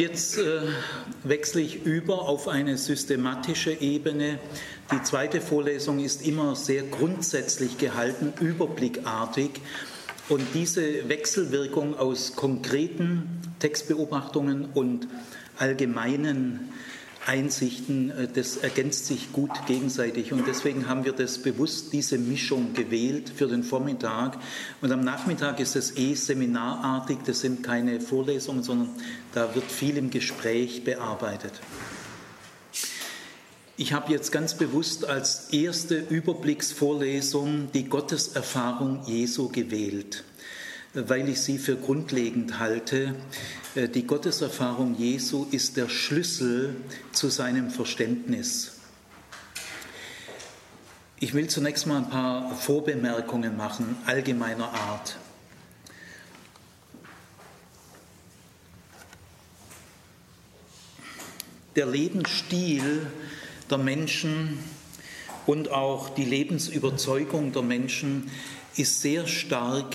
Jetzt äh, wechsle ich über auf eine systematische Ebene. Die zweite Vorlesung ist immer sehr grundsätzlich gehalten, überblickartig. Und diese Wechselwirkung aus konkreten Textbeobachtungen und allgemeinen Einsichten, äh, das ergänzt sich gut gegenseitig. Und deswegen haben wir das bewusst, diese Mischung gewählt für den Vormittag. Und am Nachmittag ist es eh seminarartig, das sind keine Vorlesungen, sondern da wird viel im Gespräch bearbeitet. Ich habe jetzt ganz bewusst als erste Überblicksvorlesung die Gotteserfahrung Jesu gewählt weil ich sie für grundlegend halte. Äh, die Gotteserfahrung Jesu ist der Schlüssel zu seinem Verständnis. Ich will zunächst mal ein paar Vorbemerkungen machen, allgemeiner Art. Der Lebensstil der Menschen und auch die Lebensüberzeugung der Menschen ist sehr stark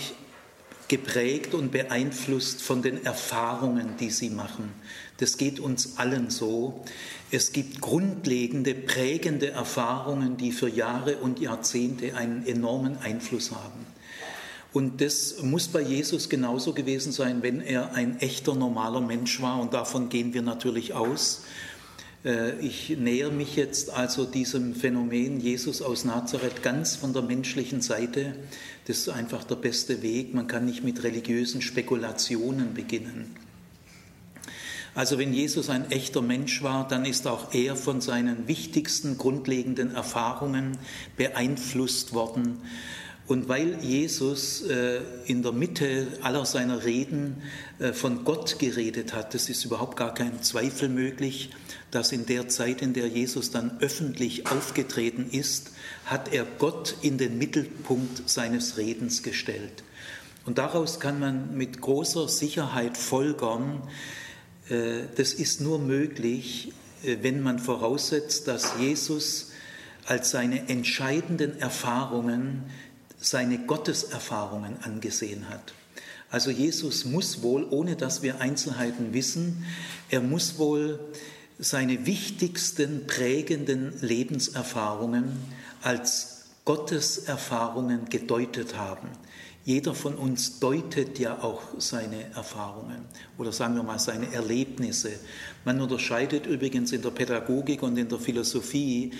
geprägt und beeinflusst von den Erfahrungen, die sie machen. Das geht uns allen so. Es gibt grundlegende, prägende Erfahrungen, die für Jahre und Jahrzehnte einen enormen Einfluss haben. Und das muss bei Jesus genauso gewesen sein, wenn er ein echter, normaler Mensch war. Und davon gehen wir natürlich aus. Äh, ich nähere mich jetzt also diesem Phänomen Jesus aus Nazareth ganz von der menschlichen Seite. Das ist einfach der beste Weg. Man kann nicht mit religiösen Spekulationen beginnen. Also wenn Jesus ein echter Mensch war, dann ist auch er von seinen wichtigsten grundlegenden Erfahrungen beeinflusst worden. Und weil Jesus äh, in der Mitte aller seiner Reden äh, von Gott geredet hat, das ist überhaupt gar kein Zweifel möglich, dass in der Zeit, in der Jesus dann öffentlich aufgetreten ist, hat er Gott in den Mittelpunkt seines Redens gestellt. Und daraus kann man mit großer Sicherheit folgern, äh, das ist nur möglich, äh, wenn man voraussetzt, dass Jesus als seine entscheidenden Erfahrungen seine Gotteserfahrungen angesehen hat. Also Jesus muss wohl, ohne dass wir Einzelheiten wissen, er muss wohl seine wichtigsten prägenden Lebenserfahrungen als Gotteserfahrungen gedeutet haben. Jeder von uns deutet ja auch seine Erfahrungen oder sagen wir mal seine Erlebnisse. Man unterscheidet übrigens in der Pädagogik und in der Philosophie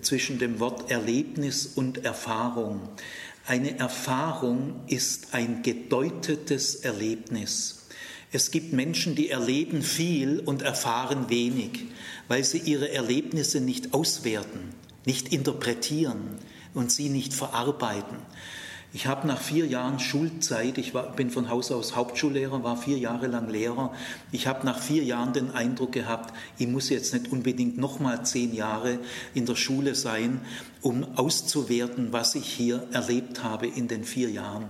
zwischen dem Wort Erlebnis und Erfahrung. Eine Erfahrung ist ein gedeutetes Erlebnis. Es gibt Menschen, die erleben viel und erfahren wenig, weil sie ihre Erlebnisse nicht auswerten, nicht interpretieren und sie nicht verarbeiten. Ich habe nach vier Jahren Schulzeit, ich war, bin von Haus aus Hauptschullehrer, war vier Jahre lang Lehrer, ich habe nach vier Jahren den Eindruck gehabt, ich muss jetzt nicht unbedingt nochmal zehn Jahre in der Schule sein, um auszuwerten, was ich hier erlebt habe in den vier Jahren.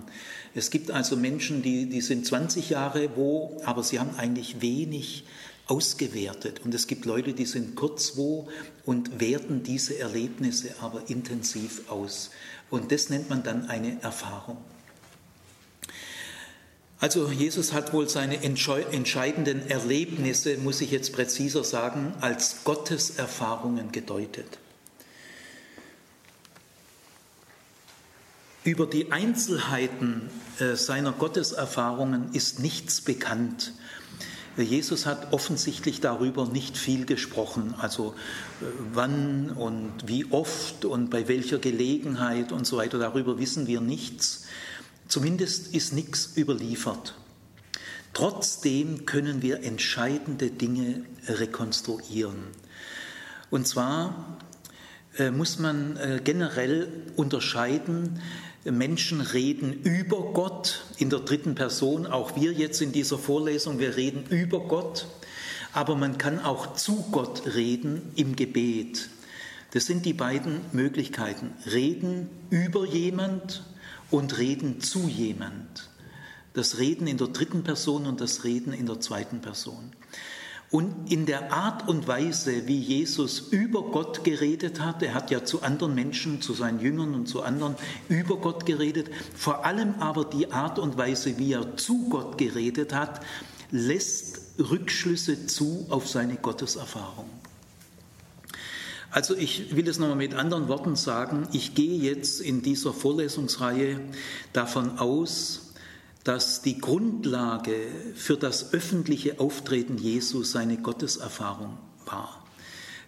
Es gibt also Menschen, die, die sind 20 Jahre wo, aber sie haben eigentlich wenig ausgewertet. Und es gibt Leute, die sind kurz wo und werten diese Erlebnisse aber intensiv aus. Und das nennt man dann eine Erfahrung. Also Jesus hat wohl seine entscheidenden Erlebnisse, muss ich jetzt präziser sagen, als Gotteserfahrungen gedeutet. Über die Einzelheiten äh, seiner Gotteserfahrungen ist nichts bekannt. Jesus hat offensichtlich darüber nicht viel gesprochen, also äh, wann und wie oft und bei welcher Gelegenheit und so weiter, darüber wissen wir nichts. Zumindest ist nichts überliefert. Trotzdem können wir entscheidende Dinge rekonstruieren. Und zwar äh, muss man generell unterscheiden Menschen reden über Gott in der dritten Person, auch wir jetzt in dieser Vorlesung, wir reden über Gott, aber man kann auch zu Gott reden im Gebet. Das sind die beiden Möglichkeiten. Reden über jemand und reden zu jemand. Das Reden in der dritten Person und das Reden in der zweiten Person. Und in der Art und Weise, wie Jesus über Gott geredet hat, er hat ja zu anderen Menschen, zu seinen Jüngern und zu anderen über Gott geredet, vor allem aber die Art und Weise, wie er zu Gott geredet hat, lässt Rückschlüsse zu auf seine Gotteserfahrung. Also ich will es nochmal mit anderen Worten sagen, ich gehe jetzt in dieser Vorlesungsreihe davon aus, dass die Grundlage für das öffentliche Auftreten Jesu seine Gotteserfahrung war.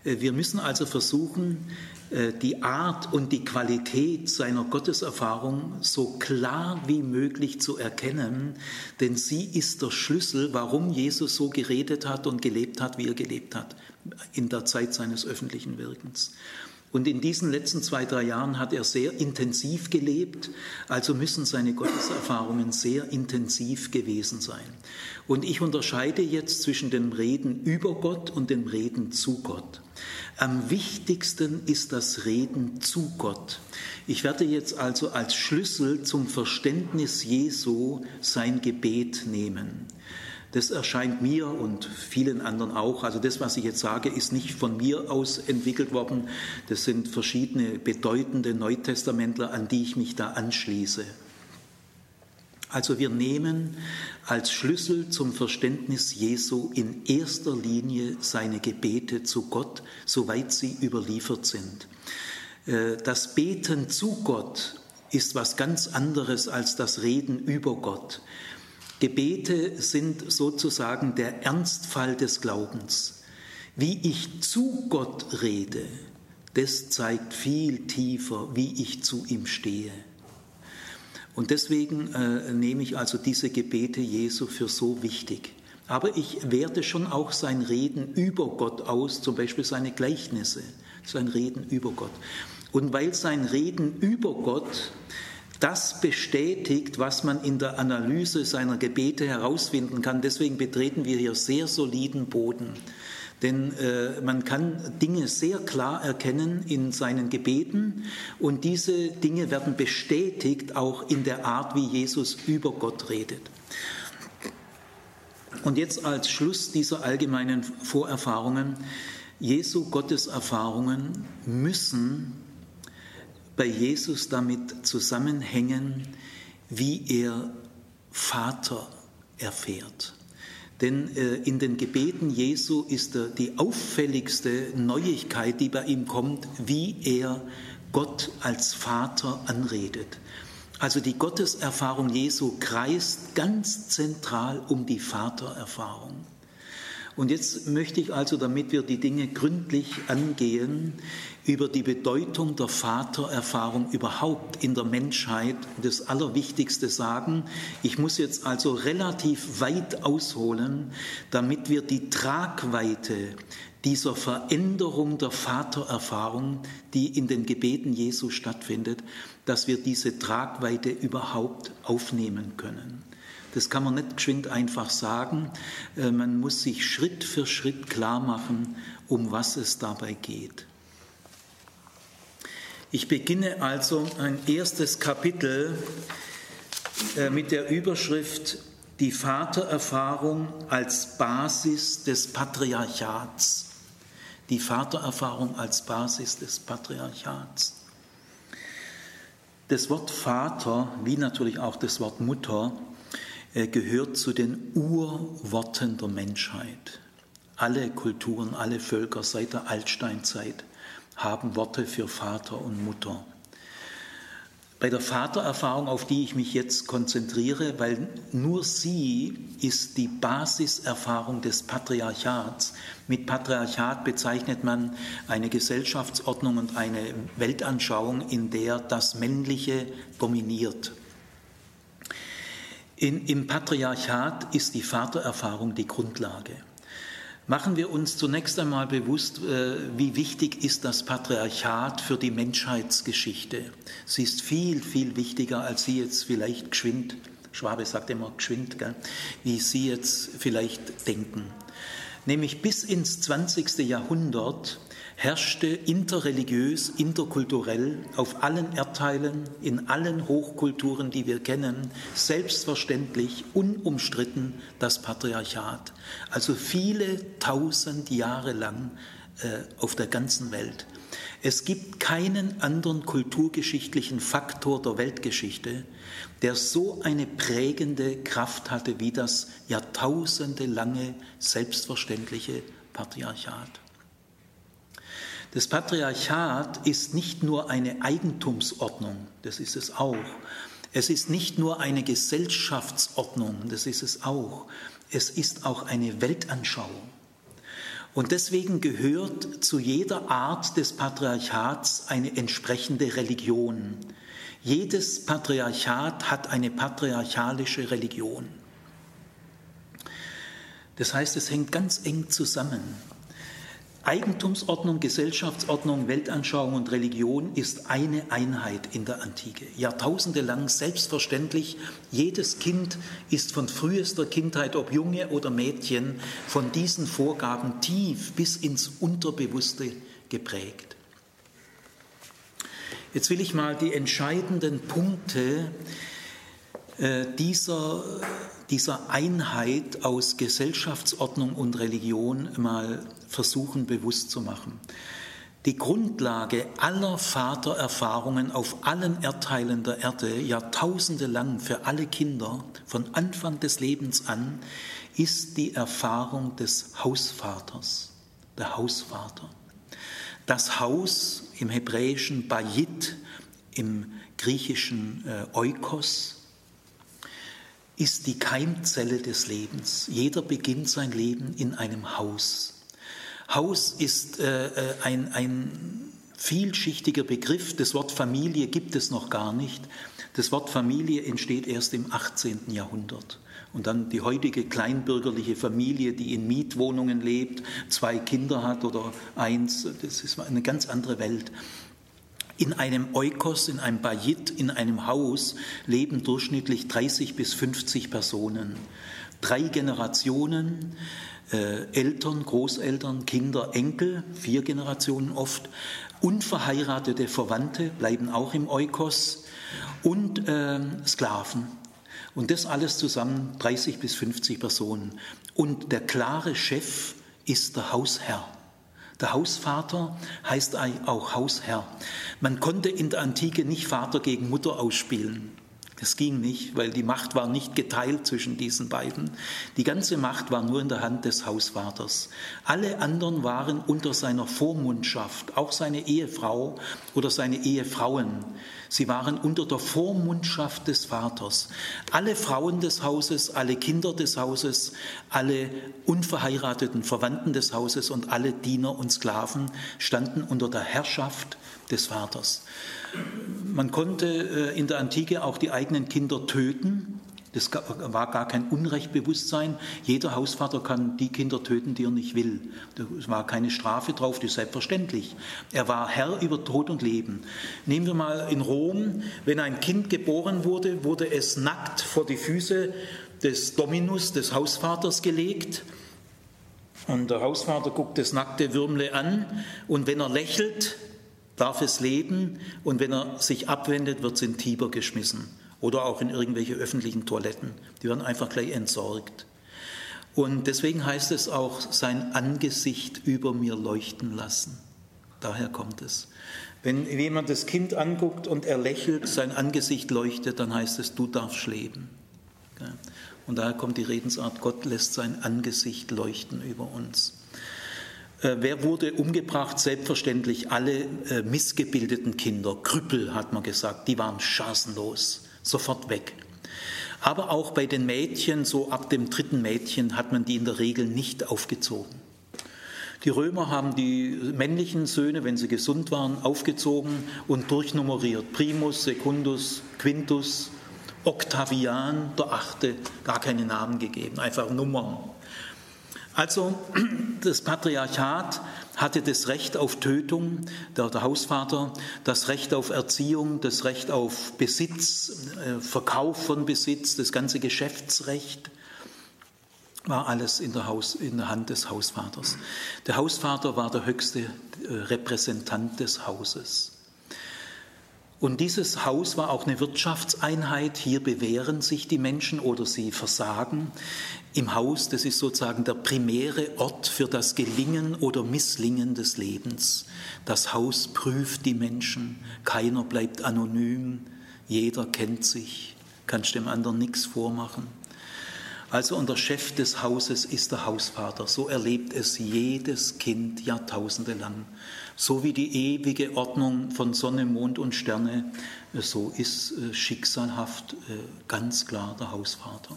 Äh, wir müssen also versuchen, äh, die Art und die Qualität seiner Gotteserfahrung so klar wie möglich zu erkennen, denn sie ist der Schlüssel, warum Jesus so geredet hat und gelebt hat, wie er gelebt hat in der Zeit seines öffentlichen Wirkens. Und in diesen letzten zwei, drei Jahren hat er sehr intensiv gelebt, also müssen seine Gotteserfahrungen sehr intensiv gewesen sein. Und ich unterscheide jetzt zwischen dem Reden über Gott und dem Reden zu Gott. Am wichtigsten ist das Reden zu Gott. Ich werde jetzt also als Schlüssel zum Verständnis Jesu sein Gebet nehmen. Das erscheint mir und vielen anderen auch. Also das, was ich jetzt sage, ist nicht von mir aus entwickelt worden. Das sind verschiedene bedeutende Neutestamentler, an die ich mich da anschließe. Also wir nehmen als Schlüssel zum Verständnis Jesu in erster Linie seine Gebete zu Gott, soweit sie überliefert sind. Äh, das Beten zu Gott ist was ganz anderes als das Reden über Gott. Gebete sind sozusagen der Ernstfall des Glaubens. Wie ich zu Gott rede, das zeigt viel tiefer, wie ich zu ihm stehe. Und deswegen äh, nehme ich also diese Gebete Jesu für so wichtig. Aber ich werte schon auch sein Reden über Gott aus, zum Beispiel seine Gleichnisse, sein Reden über Gott. Und weil sein Reden über Gott das bestätigt, was man in der Analyse seiner Gebete herausfinden kann. Deswegen betreten wir hier sehr soliden Boden. Denn äh, man kann Dinge sehr klar erkennen in seinen Gebeten und diese Dinge werden bestätigt auch in der Art, wie Jesus über Gott redet. Und jetzt als Schluss dieser allgemeinen Vorerfahrungen, Jesu Gotteserfahrungen müssen bei Jesus damit zusammenhängen, wie er Vater erfährt. Denn äh, in den Gebeten Jesu ist die auffälligste Neuigkeit, die bei ihm kommt, wie er Gott als Vater anredet. Also die Gotteserfahrung Jesu kreist ganz zentral um die Vatererfahrung. Und jetzt möchte ich also, damit wir die Dinge gründlich angehen, über die Bedeutung der Vatererfahrung überhaupt in der Menschheit das Allerwichtigste sagen. Ich muss jetzt also relativ weit ausholen, damit wir die Tragweite dieser Veränderung der Vatererfahrung, die in den Gebeten Jesu stattfindet, dass wir diese Tragweite überhaupt aufnehmen können. Das kann man nicht geschwind einfach sagen. Äh, man muss sich Schritt für Schritt klar machen, um was es dabei geht. Ich beginne also ein erstes Kapitel äh, mit der Überschrift Die Vatererfahrung als Basis des Patriarchats. Die Vatererfahrung als Basis des Patriarchats. Das Wort Vater, wie natürlich auch das Wort Mutter, gehört zu den Urworten der Menschheit. Alle Kulturen, alle Völker seit der Altsteinzeit haben Worte für Vater und Mutter. Bei der Vatererfahrung, auf die ich mich jetzt konzentriere, weil nur sie ist die Basiserfahrung des Patriarchats. Mit Patriarchat bezeichnet man eine Gesellschaftsordnung und eine Weltanschauung, in der das Männliche dominiert. In, Im Patriarchat ist die Vatererfahrung die Grundlage. Machen wir uns zunächst einmal bewusst, äh, wie wichtig ist das Patriarchat für die Menschheitsgeschichte. Sie ist viel, viel wichtiger, als Sie jetzt vielleicht geschwind, Schwabe sagt immer geschwind, gell, wie Sie jetzt vielleicht denken. Nämlich bis ins 20. Jahrhundert herrschte interreligiös, interkulturell auf allen Erdteilen, in allen Hochkulturen, die wir kennen, selbstverständlich, unumstritten das Patriarchat. Also viele tausend Jahre lang äh, auf der ganzen Welt. Es gibt keinen anderen kulturgeschichtlichen Faktor der Weltgeschichte, der so eine prägende Kraft hatte wie das jahrtausendelange selbstverständliche Patriarchat. Das Patriarchat ist nicht nur eine Eigentumsordnung, das ist es auch. Es ist nicht nur eine Gesellschaftsordnung, das ist es auch. Es ist auch eine Weltanschauung. Und deswegen gehört zu jeder Art des Patriarchats eine entsprechende Religion. Jedes Patriarchat hat eine patriarchalische Religion. Das heißt, es hängt ganz eng zusammen. Eigentumsordnung, Gesellschaftsordnung, Weltanschauung und Religion ist eine Einheit in der Antike. Jahrtausende lang selbstverständlich. Jedes Kind ist von frühester Kindheit, ob Junge oder Mädchen, von diesen Vorgaben tief bis ins Unterbewusste geprägt. Jetzt will ich mal die entscheidenden Punkte äh, dieser dieser Einheit aus Gesellschaftsordnung und Religion mal versuchen bewusst zu machen. Die Grundlage aller Vatererfahrungen auf allen Erdteilen der Erde, Jahrtausende lang für alle Kinder, von Anfang des Lebens an, ist die Erfahrung des Hausvaters, der Hausvater. Das Haus im hebräischen Bayit, im griechischen äh, Oikos, ist die Keimzelle des Lebens. Jeder beginnt sein Leben in einem Haus. Haus ist äh, äh, ein, ein vielschichtiger Begriff. Das Wort Familie gibt es noch gar nicht. Das Wort Familie entsteht erst im 18. Jahrhundert. Und dann die heutige kleinbürgerliche Familie, die in Mietwohnungen lebt, zwei Kinder hat oder eins, das ist eine ganz andere Welt. In einem Eukos, in einem Bayit, in einem Haus leben durchschnittlich 30 bis 50 Personen. Drei Generationen, Eltern, Großeltern, Kinder, Enkel, vier Generationen oft, unverheiratete Verwandte bleiben auch im Eukos und äh, Sklaven. Und das alles zusammen 30 bis 50 Personen. Und der klare Chef ist der Hausherr. Der Hausvater heißt auch Hausherr. Man konnte in der Antike nicht Vater gegen Mutter ausspielen. Das ging nicht, weil die Macht war nicht geteilt zwischen diesen beiden. Die ganze Macht war nur in der Hand des Hausvaters. Alle anderen waren unter seiner Vormundschaft, auch seine Ehefrau oder seine Ehefrauen. Sie waren unter der Vormundschaft des Vaters. Alle Frauen des Hauses, alle Kinder des Hauses, alle unverheirateten Verwandten des Hauses und alle Diener und Sklaven standen unter der Herrschaft des Vaters. Man konnte äh, in der Antike auch die eigenen Kinder töten. Das war gar kein Unrechtbewusstsein. Jeder Hausvater kann die Kinder töten, die er nicht will. Es war keine Strafe drauf, das ist selbstverständlich. Er war Herr über Tod und Leben. Nehmen wir mal in Rom, wenn ein Kind geboren wurde, wurde es nackt vor die Füße des Dominus, des Hausvaters gelegt. Und der Hausvater guckt das nackte Würmle an und wenn er lächelt, darf es leben und wenn er sich abwendet, wird es in Tiber geschmissen oder auch in irgendwelche öffentlichen Toiletten. Die werden einfach gleich entsorgt. Und deswegen heißt es auch, sein Angesicht über mir leuchten lassen. Daher kommt es. Wenn jemand das Kind anguckt und er lächelt, sein Angesicht leuchtet, dann heißt es, du darfst leben. Und daher kommt die Redensart, Gott lässt sein Angesicht leuchten über uns. Äh, wer wurde umgebracht? Selbstverständlich alle äh, missgebildeten Kinder. Krüppel, hat man gesagt, die waren chancenlos, sofort weg. Aber auch bei den Mädchen, so ab dem dritten Mädchen, hat man die in der Regel nicht aufgezogen. Die Römer haben die männlichen Söhne, wenn sie gesund waren, aufgezogen und durchnummeriert. Primus, Secundus, Quintus, Octavian, der Achte, gar keine Namen gegeben, einfach Nummern. Also das Patriarchat hatte das Recht auf Tötung, der, der, Hausvater, das Recht auf Erziehung, das Recht auf Besitz, äh, Verkauf von Besitz, das ganze Geschäftsrecht war alles in der, Haus, in der Hand des Hausvaters. Der Hausvater war der höchste äh, Repräsentant des Hauses. Und dieses Haus war auch eine Wirtschaftseinheit. Hier bewähren sich die Menschen oder sie versagen. Im Haus, das ist sozusagen der primäre Ort für das Gelingen oder Misslingen des Lebens. Das Haus prüft die Menschen. Keiner bleibt anonym. Jeder kennt sich. Kannst dem anderen nichts vormachen. Also und der Chef des Hauses ist der Hausvater. So erlebt es jedes Kind jahrtausende lang. So wie die ewige Ordnung von Sonne, Mond und Sterne, so ist äh, schicksalhaft äh, ganz klar der Hausvater.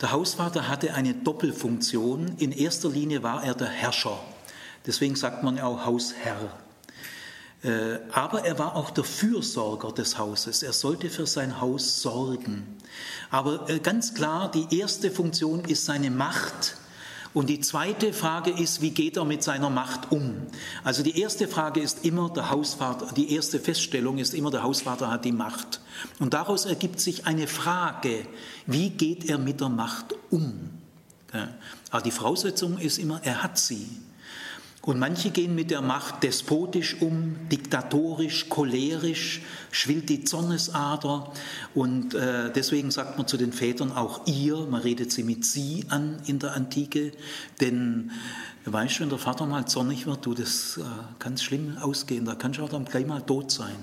Der Hausvater hatte eine Doppelfunktion. In erster Linie war er der Herrscher. Deswegen sagt man auch Hausherr. Äh, aber er war auch der Fürsorger des Hauses. Er sollte für sein Haus sorgen. Aber äh, ganz klar, die erste Funktion ist seine Macht. Und die zweite Frage ist, wie geht er mit seiner Macht um? Also die erste Frage ist immer der Hausvater, die erste Feststellung ist immer, der Hausvater hat die Macht. Und daraus ergibt sich eine Frage, wie geht er mit der Macht um? Aber die Voraussetzung ist immer, er hat sie. Und manche gehen mit der Macht despotisch um, diktatorisch, cholerisch, schwillt die Zornesader. Und äh, deswegen sagt man zu den Vätern auch ihr, man redet sie mit sie an in der Antike. Denn weißt du, wenn der Vater mal zornig wird, du, das äh, kann schlimm ausgehen, da kannst du auch dann gleich mal tot sein.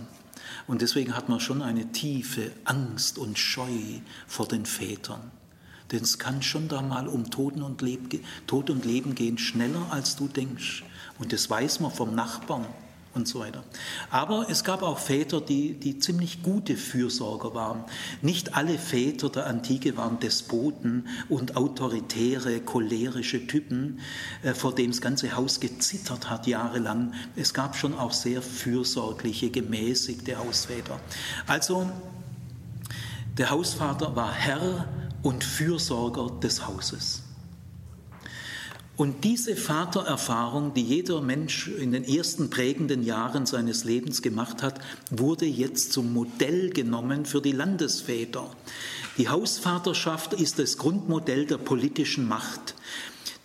Und deswegen hat man schon eine tiefe Angst und Scheu vor den Vätern. Denn es kann schon da mal um Tod und, Leben, Tod und Leben gehen, schneller als du denkst. Und das weiß man vom Nachbarn und so weiter. Aber es gab auch Väter, die, die ziemlich gute Fürsorger waren. Nicht alle Väter der Antike waren Despoten und autoritäre, cholerische Typen, äh, vor dem das ganze Haus gezittert hat jahrelang. Es gab schon auch sehr fürsorgliche, gemäßigte Hausväter. Also der Hausvater war Herr und Fürsorger des Hauses. Und diese Vatererfahrung, die jeder Mensch in den ersten prägenden Jahren seines Lebens gemacht hat, wurde jetzt zum Modell genommen für die Landesväter. Die Hausvaterschaft ist das Grundmodell der politischen Macht.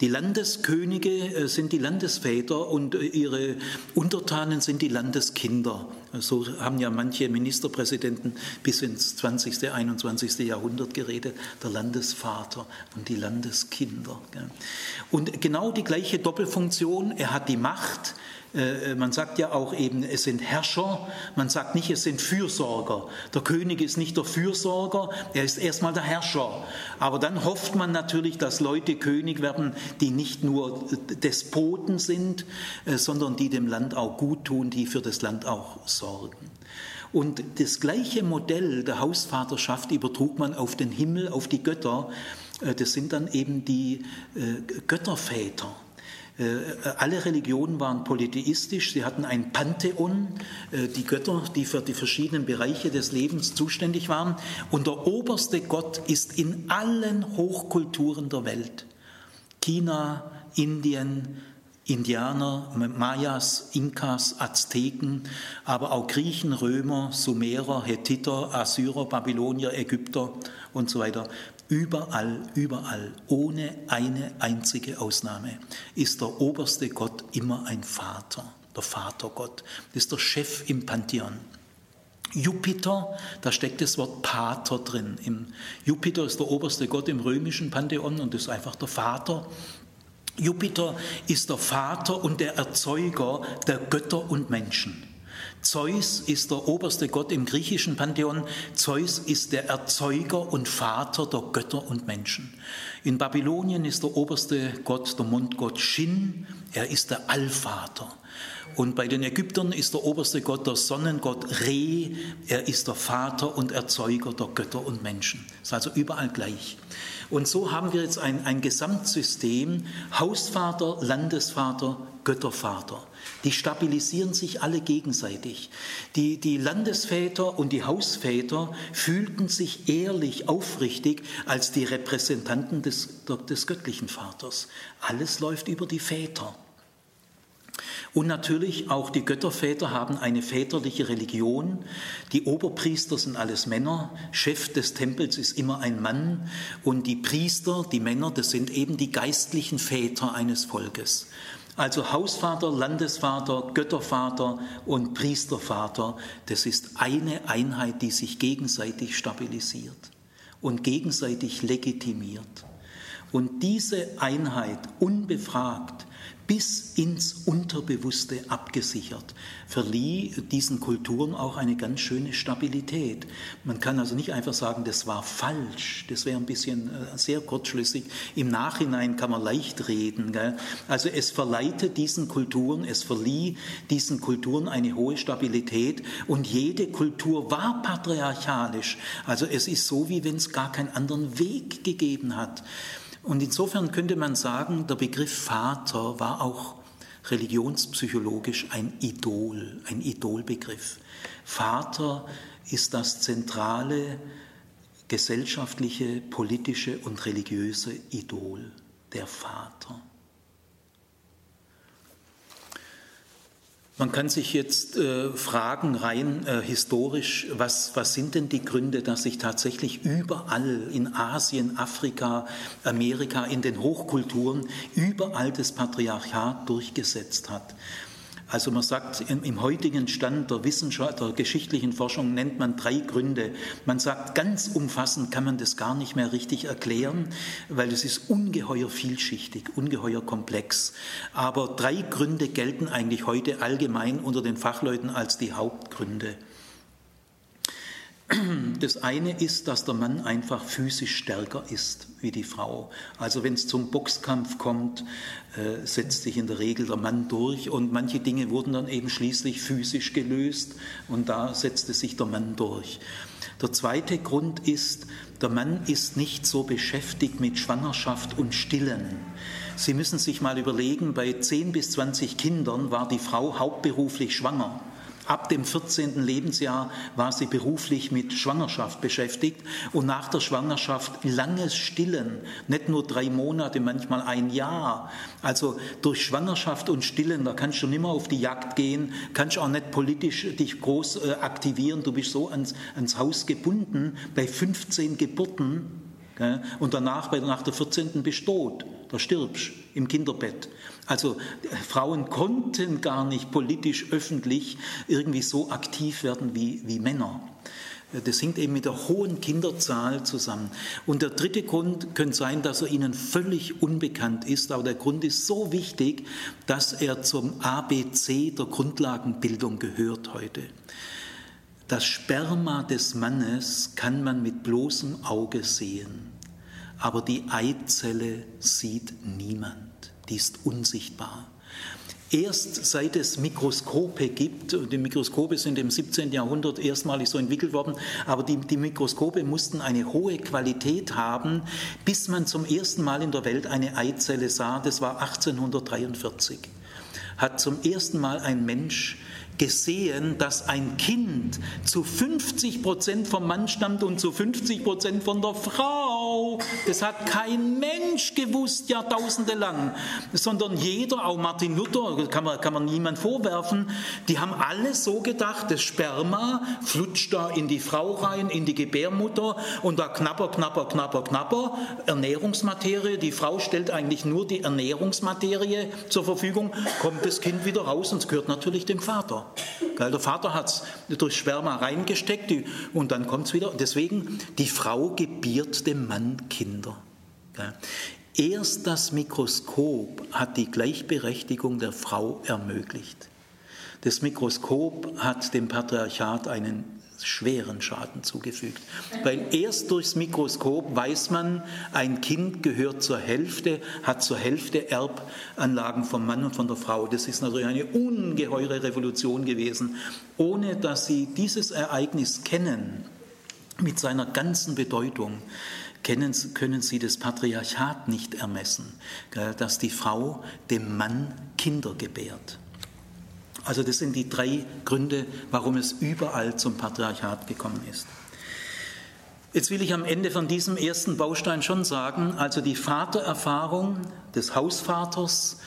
Die Landeskönige äh, sind die Landesväter und äh, ihre Untertanen sind die Landeskinder. So haben ja manche Ministerpräsidenten bis ins 20., 21. Jahrhundert geredet, der Landesvater und die Landeskinder. Und genau die gleiche Doppelfunktion, er hat die Macht, man sagt ja auch eben, es sind Herrscher, man sagt nicht, es sind Fürsorger. Der König ist nicht der Fürsorger, er ist erstmal der Herrscher. Aber dann hofft man natürlich, dass Leute König werden, die nicht nur Despoten sind, äh, sondern die dem Land auch gut tun, die für das Land auch sorgen. Und das gleiche Modell der Hausvaterschaft übertrug man auf den Himmel, auf die Götter. Das sind dann eben die Götterväter. Äh, alle Religionen waren polytheistisch, sie hatten ein Pantheon, äh, die Götter, die für die verschiedenen Bereiche des Lebens zuständig waren. Und der oberste Gott ist in allen Hochkulturen der Welt. China, Indien, Indianer, Mayas, Inkas, Azteken, aber auch Griechen, Römer, Sumerer, Hethiter, Assyrer, Babylonier, Ägypter und so weiter. Überall, überall, ohne eine einzige Ausnahme, ist der oberste Gott immer ein Vater, der Vatergott. Ist der Chef im Pantheon. Jupiter, da steckt das Wort Pater drin. Jupiter ist der oberste Gott im römischen Pantheon und ist einfach der Vater. Jupiter ist der Vater und der Erzeuger der Götter und Menschen. Zeus ist der oberste Gott im griechischen Pantheon. Zeus ist der Erzeuger und Vater der Götter und Menschen. In Babylonien ist der oberste Gott der Mondgott Shin. Er ist der Allvater. Und bei den Ägyptern ist der oberste Gott der Sonnengott Re. Er ist der Vater und Erzeuger der Götter und Menschen. Ist also überall gleich. Und so haben wir jetzt ein, ein Gesamtsystem, Hausvater, Landesvater, Göttervater. Die stabilisieren sich alle gegenseitig. Die, die Landesväter und die Hausväter fühlten sich ehrlich, aufrichtig als die Repräsentanten des, des göttlichen Vaters. Alles läuft über die Väter. Und natürlich auch die Götterväter haben eine väterliche Religion. Die Oberpriester sind alles Männer. Chef des Tempels ist immer ein Mann. Und die Priester, die Männer, das sind eben die geistlichen Väter eines Volkes. Also Hausvater, Landesvater, Göttervater und Priestervater, das ist eine Einheit, die sich gegenseitig stabilisiert und gegenseitig legitimiert. Und diese Einheit unbefragt bis ins Unterbewusste abgesichert, verlieh diesen Kulturen auch eine ganz schöne Stabilität. Man kann also nicht einfach sagen, das war falsch, das wäre ein bisschen äh, sehr kurzschlüssig. Im Nachhinein kann man leicht reden. Gell? Also es verleihte diesen Kulturen, es verlieh diesen Kulturen eine hohe Stabilität und jede Kultur war patriarchalisch. Also es ist so, wie wenn es gar keinen anderen Weg gegeben hat. Und insofern könnte man sagen, der Begriff Vater war auch religionspsychologisch ein Idol, ein Idolbegriff. Vater ist das zentrale gesellschaftliche, politische und religiöse Idol, der Vater. Man kann sich jetzt äh, fragen, rein äh, historisch, was, was sind denn die Gründe, dass sich tatsächlich überall in Asien, Afrika, Amerika, in den Hochkulturen überall das Patriarchat durchgesetzt hat. Also man sagt, im, heutigen Stand der Wissenschaft, der geschichtlichen Forschung nennt man drei Gründe. Man sagt, ganz umfassend kann man das gar nicht mehr richtig erklären, weil es ist ungeheuer vielschichtig, ungeheuer komplex. Aber drei Gründe gelten eigentlich heute allgemein unter den Fachleuten als die Hauptgründe. Das eine ist, dass der Mann einfach physisch stärker ist wie die Frau. Also wenn es zum Boxkampf kommt, äh, setzt sich in der Regel der Mann durch und manche Dinge wurden dann eben schließlich physisch gelöst und da setzte sich der Mann durch. Der zweite Grund ist, der Mann ist nicht so beschäftigt mit Schwangerschaft und Stillen. Sie müssen sich mal überlegen, bei 10 bis 20 Kindern war die Frau hauptberuflich schwanger. Ab dem 14. Lebensjahr war sie beruflich mit Schwangerschaft beschäftigt und nach der Schwangerschaft langes Stillen, nicht nur drei Monate, manchmal ein Jahr. Also durch Schwangerschaft und Stillen, da kannst du nicht mehr auf die Jagd gehen, kannst auch nicht politisch dich groß äh, aktivieren, du bist so ans, ans Haus gebunden. Bei 15 Geburten und danach, nach der 14. bist du tot, da stirbst im Kinderbett. Also Frauen konnten gar nicht politisch, öffentlich irgendwie so aktiv werden wie, wie Männer. Das hängt eben mit der hohen Kinderzahl zusammen. Und der dritte Grund könnte sein, dass er Ihnen völlig unbekannt ist, aber der Grund ist so wichtig, dass er zum ABC der Grundlagenbildung gehört heute. Das Sperma des Mannes kann man mit bloßem Auge sehen, aber die Eizelle sieht niemand, die ist unsichtbar. Erst seit es Mikroskope gibt, und die Mikroskope sind im 17. Jahrhundert erstmalig so entwickelt worden, aber die, die Mikroskope mussten eine hohe Qualität haben, bis man zum ersten Mal in der Welt eine Eizelle sah, das war 1843 hat zum ersten Mal ein Mensch gesehen, dass ein Kind zu 50 Prozent vom Mann stammt und zu 50 Prozent von der Frau. Das hat kein Mensch gewusst, jahrtausende lang, sondern jeder, auch Martin Luther, kann man, kann man niemand vorwerfen, die haben alle so gedacht, das Sperma flutscht da in die Frau rein, in die Gebärmutter und da knapper, knapper, knapper, knapper, Ernährungsmaterie, die Frau stellt eigentlich nur die Ernährungsmaterie zur Verfügung, kommt das Kind wieder raus und es gehört natürlich dem Vater. Der Vater hat es durch Sperma reingesteckt und dann kommt es wieder. Deswegen, die Frau gebiert dem Mann Kinder. Erst das Mikroskop hat die Gleichberechtigung der Frau ermöglicht. Das Mikroskop hat dem Patriarchat einen schweren Schaden zugefügt. Weil erst durchs Mikroskop weiß man, ein Kind gehört zur Hälfte, hat zur Hälfte Erbanlagen vom Mann und von der Frau. Das ist natürlich eine ungeheure Revolution gewesen. Ohne dass Sie dieses Ereignis kennen, mit seiner ganzen Bedeutung, können, können Sie das Patriarchat nicht ermessen, dass die Frau dem Mann Kinder gebärt. Also das sind die drei Gründe, warum es überall zum Patriarchat gekommen ist. Jetzt will ich am Ende von diesem ersten Baustein schon sagen, also die Vatererfahrung des Hausvaters,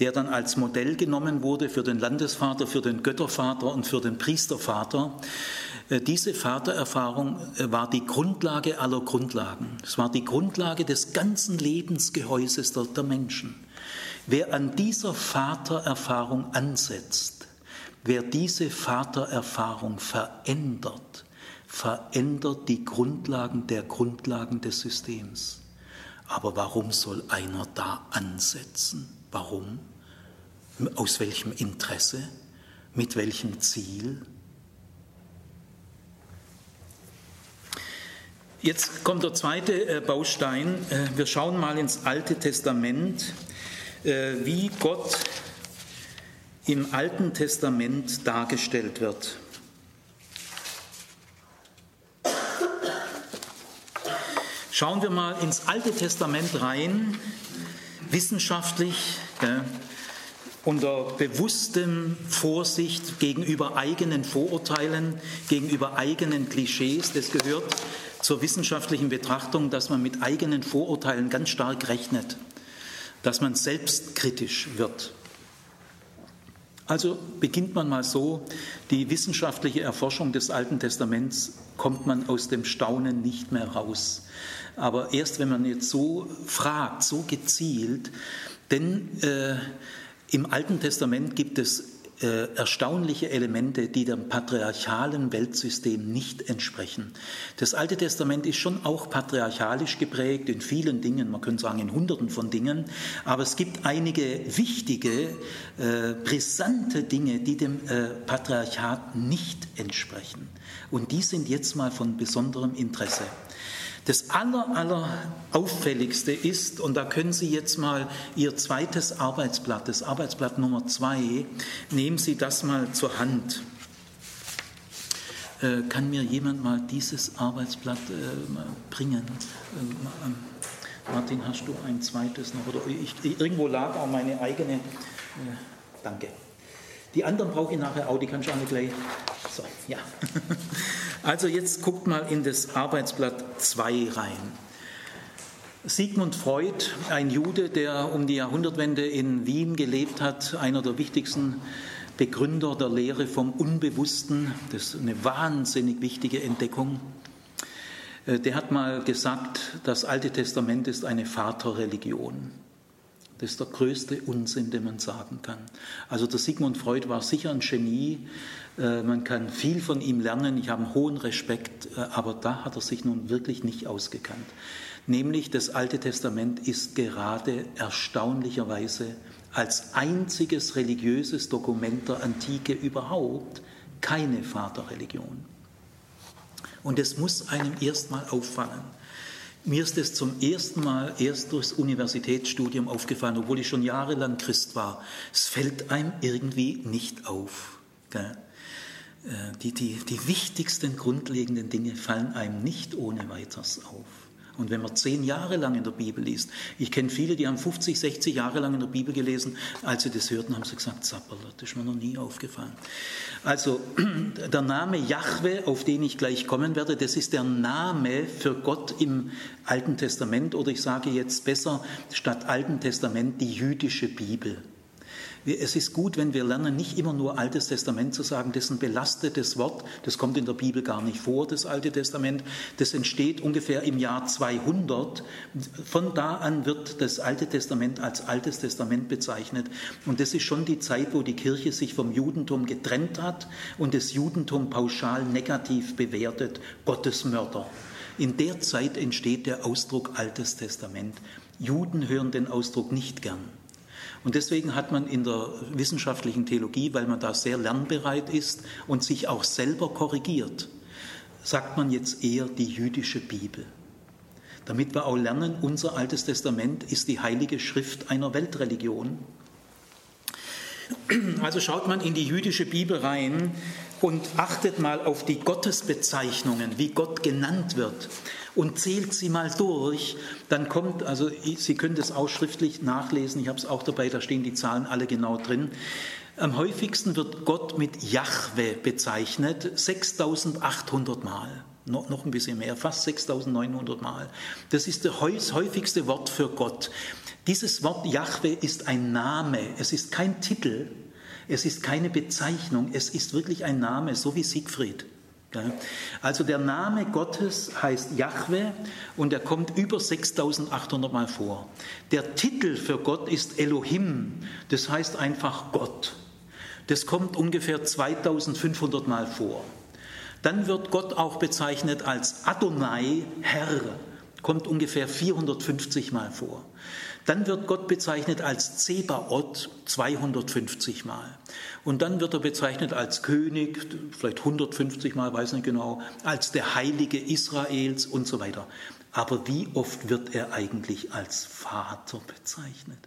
der dann als Modell genommen wurde für den Landesvater, für den Göttervater und für den Priestervater, äh, diese Vatererfahrung äh, war die Grundlage aller Grundlagen. Es war die Grundlage des ganzen Lebensgehäuses der, Menschen. Wer an dieser Vatererfahrung ansetzt, wer diese Vatererfahrung verändert, verändert die Grundlagen der Grundlagen des Systems. Aber warum soll einer da ansetzen? Warum? Aus welchem Interesse? Mit welchem Ziel? Jetzt kommt der zweite äh, Baustein. Äh, wir schauen mal ins Alte Testament, äh, wie Gott im Alten Testament dargestellt wird. Schauen wir mal ins Alte Testament rein, wissenschaftlich, gell, unter bewusstem Vorsicht gegenüber eigenen Vorurteilen, gegenüber eigenen Klischees. Das gehört zur wissenschaftlichen Betrachtung, dass man mit eigenen Vorurteilen ganz stark rechnet, dass man selbstkritisch wird. Also beginnt man mal so, die wissenschaftliche Erforschung des Alten Testaments kommt man aus dem Staunen nicht mehr raus. Aber erst wenn man jetzt so fragt, so gezielt, denn äh, im Alten Testament gibt es äh, erstaunliche Elemente, die dem patriarchalen Weltsystem nicht entsprechen. Das Alte Testament ist schon auch patriarchalisch geprägt in vielen Dingen, man könnte sagen in Hunderten von Dingen, aber es gibt einige wichtige, äh, brisante Dinge, die dem äh, Patriarchat nicht entsprechen. Und die sind jetzt mal von besonderem Interesse. Das aller, aller auffälligste ist, und da können Sie jetzt mal Ihr zweites Arbeitsblatt, das Arbeitsblatt Nummer zwei, nehmen Sie das mal zur Hand. Äh, kann mir jemand mal dieses Arbeitsblatt äh, bringen? Äh, ähm, Martin, hast du ein zweites noch? Oder ich, irgendwo lag auch meine eigene. Danke. Die anderen brauche ich nachher auch, die kann ich auch nicht gleich. So, ja. Also jetzt guckt mal in das Arbeitsblatt 2 rein. Sigmund Freud, ein Jude, der um die Jahrhundertwende in Wien gelebt hat, einer der wichtigsten Begründer der Lehre vom Unbewussten, das ist eine wahnsinnig wichtige Entdeckung. Äh, der hat mal gesagt, das Alte Testament ist eine Vaterreligion. Das ist der größte Unsinn, den man sagen kann. Also der Sigmund Freud war sicher ein Genie. Äh, man kann viel von ihm lernen. Ich habe einen hohen Respekt, äh, aber da hat er sich nun wirklich nicht ausgekannt. Nämlich das Alte Testament ist gerade erstaunlicherweise als einziges religiöses Dokument der Antike überhaupt keine Vaterreligion. Und es muss einem erstmal auffallen. Mir ist es zum ersten Mal erst durchs Universitätsstudium aufgefallen, obwohl ich schon jahrelang Christ war. Es fällt einem irgendwie nicht auf. Gell? Äh, die, die, die wichtigsten grundlegenden Dinge fallen einem nicht ohne weiteres auf. Und wenn man zehn Jahre lang in der Bibel liest, ich kenne viele, die haben 50, 60 Jahre lang in der Bibel gelesen, als sie das hörten, haben sie gesagt, Zapperl, das ist mir noch nie aufgefallen. Also der Name Jahwe, auf den ich gleich kommen werde, das ist der Name für Gott im Alten Testament oder ich sage jetzt besser statt Alten Testament die jüdische Bibel. Es ist gut, wenn wir lernen, nicht immer nur Altes Testament zu sagen, das ist ein belastetes Wort, das kommt in der Bibel gar nicht vor, das Alte Testament. Das entsteht ungefähr im Jahr 200. Von da an wird das Alte Testament als Altes Testament bezeichnet. Und das ist schon die Zeit, wo die Kirche sich vom Judentum getrennt hat und das Judentum pauschal negativ bewertet, Gottesmörder. In der Zeit entsteht der Ausdruck Altes Testament. Juden hören den Ausdruck nicht gern. Und deswegen hat man in der wissenschaftlichen Theologie, weil man da sehr lernbereit ist und sich auch selber korrigiert, sagt man jetzt eher die jüdische Bibel. Damit wir auch lernen, unser Altes Testament ist die heilige Schrift einer Weltreligion. Also schaut man in die jüdische Bibel rein und achtet mal auf die Gottesbezeichnungen, wie Gott genannt wird und zählt sie mal durch, dann kommt, also Sie können das auch schriftlich nachlesen, ich habe es auch dabei, da stehen die Zahlen alle genau drin. Am häufigsten wird Gott mit Jahwe bezeichnet, 6800 Mal. Noch, noch ein bisschen mehr, fast 6900 Mal. Das ist das häufigste Wort für Gott. Dieses Wort Jahwe ist ein Name, es ist kein Titel, es ist keine Bezeichnung, es ist wirklich ein Name, so wie Siegfried. Also der Name Gottes heißt Jahwe und er kommt über 6800 Mal vor. Der Titel für Gott ist Elohim, das heißt einfach Gott. Das kommt ungefähr 2500 Mal vor. Dann wird Gott auch bezeichnet als Adonai, Herr, kommt ungefähr 450 Mal vor. Dann wird Gott bezeichnet als Zebaoth 250 Mal. Und dann wird er bezeichnet als König, vielleicht 150 Mal, weiß nicht genau, als der Heilige Israels und so weiter. Aber wie oft wird er eigentlich als Vater bezeichnet?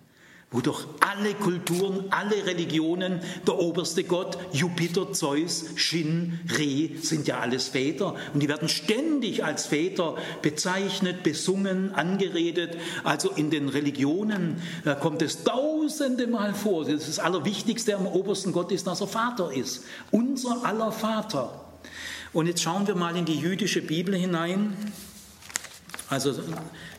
Wo doch alle Kulturen, alle Religionen, der oberste Gott, Jupiter, Zeus, Shin, Re, sind ja alles Väter. Und die werden ständig als Väter bezeichnet, besungen, angeredet. Also in den Religionen äh, kommt es tausende Mal vor. Das, das Allerwichtigste am obersten Gott ist, dass er Vater ist. Unser aller Vater. Und jetzt schauen wir mal in die jüdische Bibel hinein. Also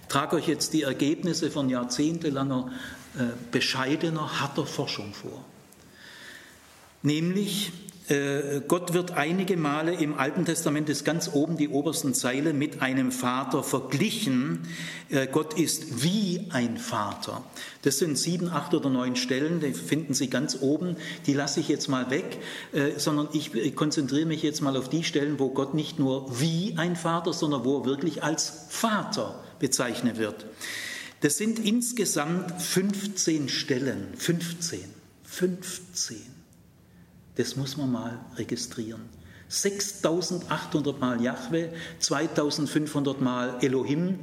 trage euch jetzt die Ergebnisse von jahrzehntelanger äh, bescheidener, harter Forschung vor. Nämlich, Gott wird einige Male im Alten Testament, ist ganz oben die obersten Zeile, mit einem Vater verglichen. Äh, Gott ist wie ein Vater. Das sind sieben, acht oder neun Stellen, die finden Sie ganz oben. Die lasse ich jetzt mal weg, sondern ich konzentriere mich jetzt mal auf die Stellen, wo Gott nicht nur wie ein Vater, sondern wo er wirklich als Vater bezeichnet wird. Das sind insgesamt 15 Stellen. 15. 15. Das muss man mal registrieren. 6800 Mal Jahwe, 2500 Mal Elohim,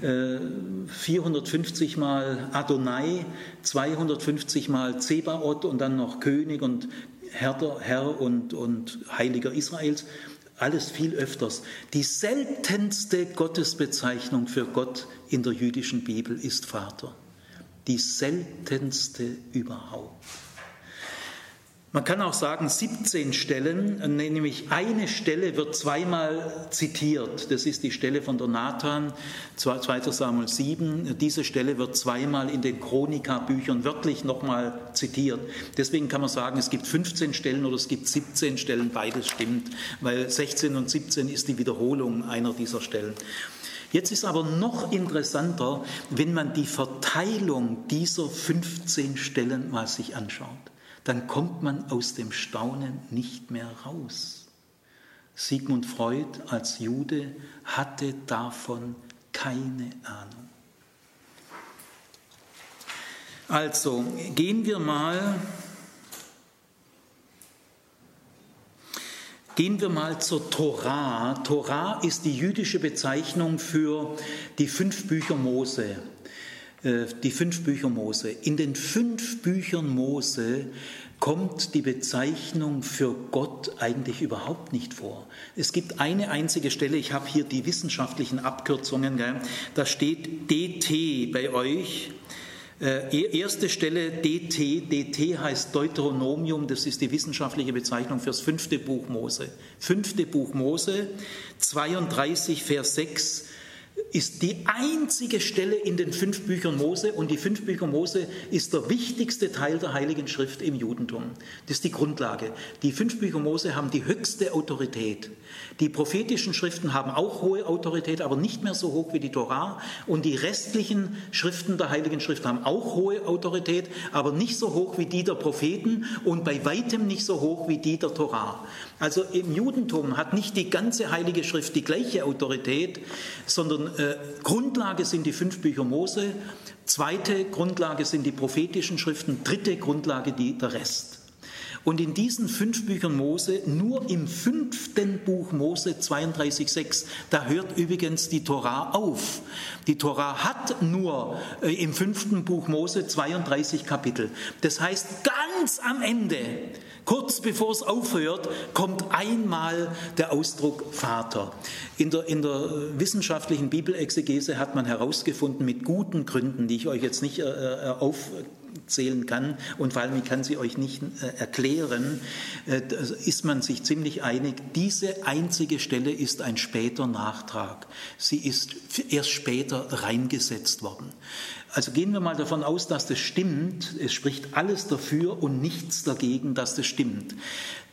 450 äh, Mal Adonai, 250 Mal Zebaoth und dann noch König und Herr, Herr und, und Heiliger Israels alles viel öfters. Die seltenste Gottesbezeichnung für Gott in der jüdischen Bibel ist Vater. Die seltenste überhaupt. Man kann auch sagen 17 Stellen, nämlich eine Stelle wird zweimal zitiert. Das ist die Stelle von der Nathan, 2. Samuel 7. Diese Stelle wird zweimal in den Chronika-Büchern wörtlich nochmal zitiert. Deswegen kann man sagen, es gibt 15 Stellen oder es gibt 17 Stellen, beides stimmt, weil 16 und 17 ist die Wiederholung einer dieser Stellen. Jetzt ist aber noch interessanter, wenn man die Verteilung dieser 15 Stellen mal sich anschaut dann kommt man aus dem Staunen nicht mehr raus. Sigmund Freud als Jude hatte davon keine Ahnung. Also gehen wir mal Gehen wir mal zur Torah. Torah ist die jüdische Bezeichnung für die fünf Bücher Mose. Äh, die fünf Bücher Mose. In den fünf Büchern Mose kommt die Bezeichnung für Gott eigentlich überhaupt nicht vor. Es gibt eine einzige Stelle, ich habe hier die wissenschaftlichen Abkürzungen, gell? da steht DT bei euch. Äh, erste Stelle DT, DT heißt Deuteronomium, das ist die wissenschaftliche Bezeichnung fürs fünfte Buch Mose. Fünfte Buch Mose, 32, Vers 6 ist die einzige Stelle in den fünf Büchern Mose und die fünf Bücher Mose ist der wichtigste Teil der Heiligen Schrift im Judentum. Das ist die Grundlage. Die fünf Bücher Mose haben die höchste Autorität. Die prophetischen Schriften haben auch hohe Autorität, aber nicht mehr so hoch wie die Torah. Und die restlichen Schriften der Heiligen Schrift haben auch hohe Autorität, aber nicht so hoch wie die der Propheten und bei weitem nicht so hoch wie die der Torah. Also im Judentum hat nicht die ganze Heilige Schrift die gleiche Autorität, sondern äh, Grundlage sind die fünf Bücher Mose, zweite Grundlage sind die prophetischen Schriften, dritte Grundlage die, der Rest. Und in diesen fünf Büchern Mose, nur im fünften Buch Mose 32,6, da hört übrigens die Torah auf. Die Torah hat nur äh, im fünften Buch Mose 32 Kapitel. Das heißt, ganz am Ende Kurz bevor es aufhört, kommt einmal der Ausdruck Vater. In der, in der wissenschaftlichen Bibelexegese hat man herausgefunden, mit guten Gründen, die ich euch jetzt nicht äh, äh auf, aufzählen kann und vor allem ich kann sie euch nicht äh, erklären, äh, ist man sich ziemlich einig, diese einzige Stelle ist ein später Nachtrag. Sie ist erst später reingesetzt worden. Also gehen wir mal davon aus, dass das stimmt. Es spricht alles dafür und nichts dagegen, dass das stimmt.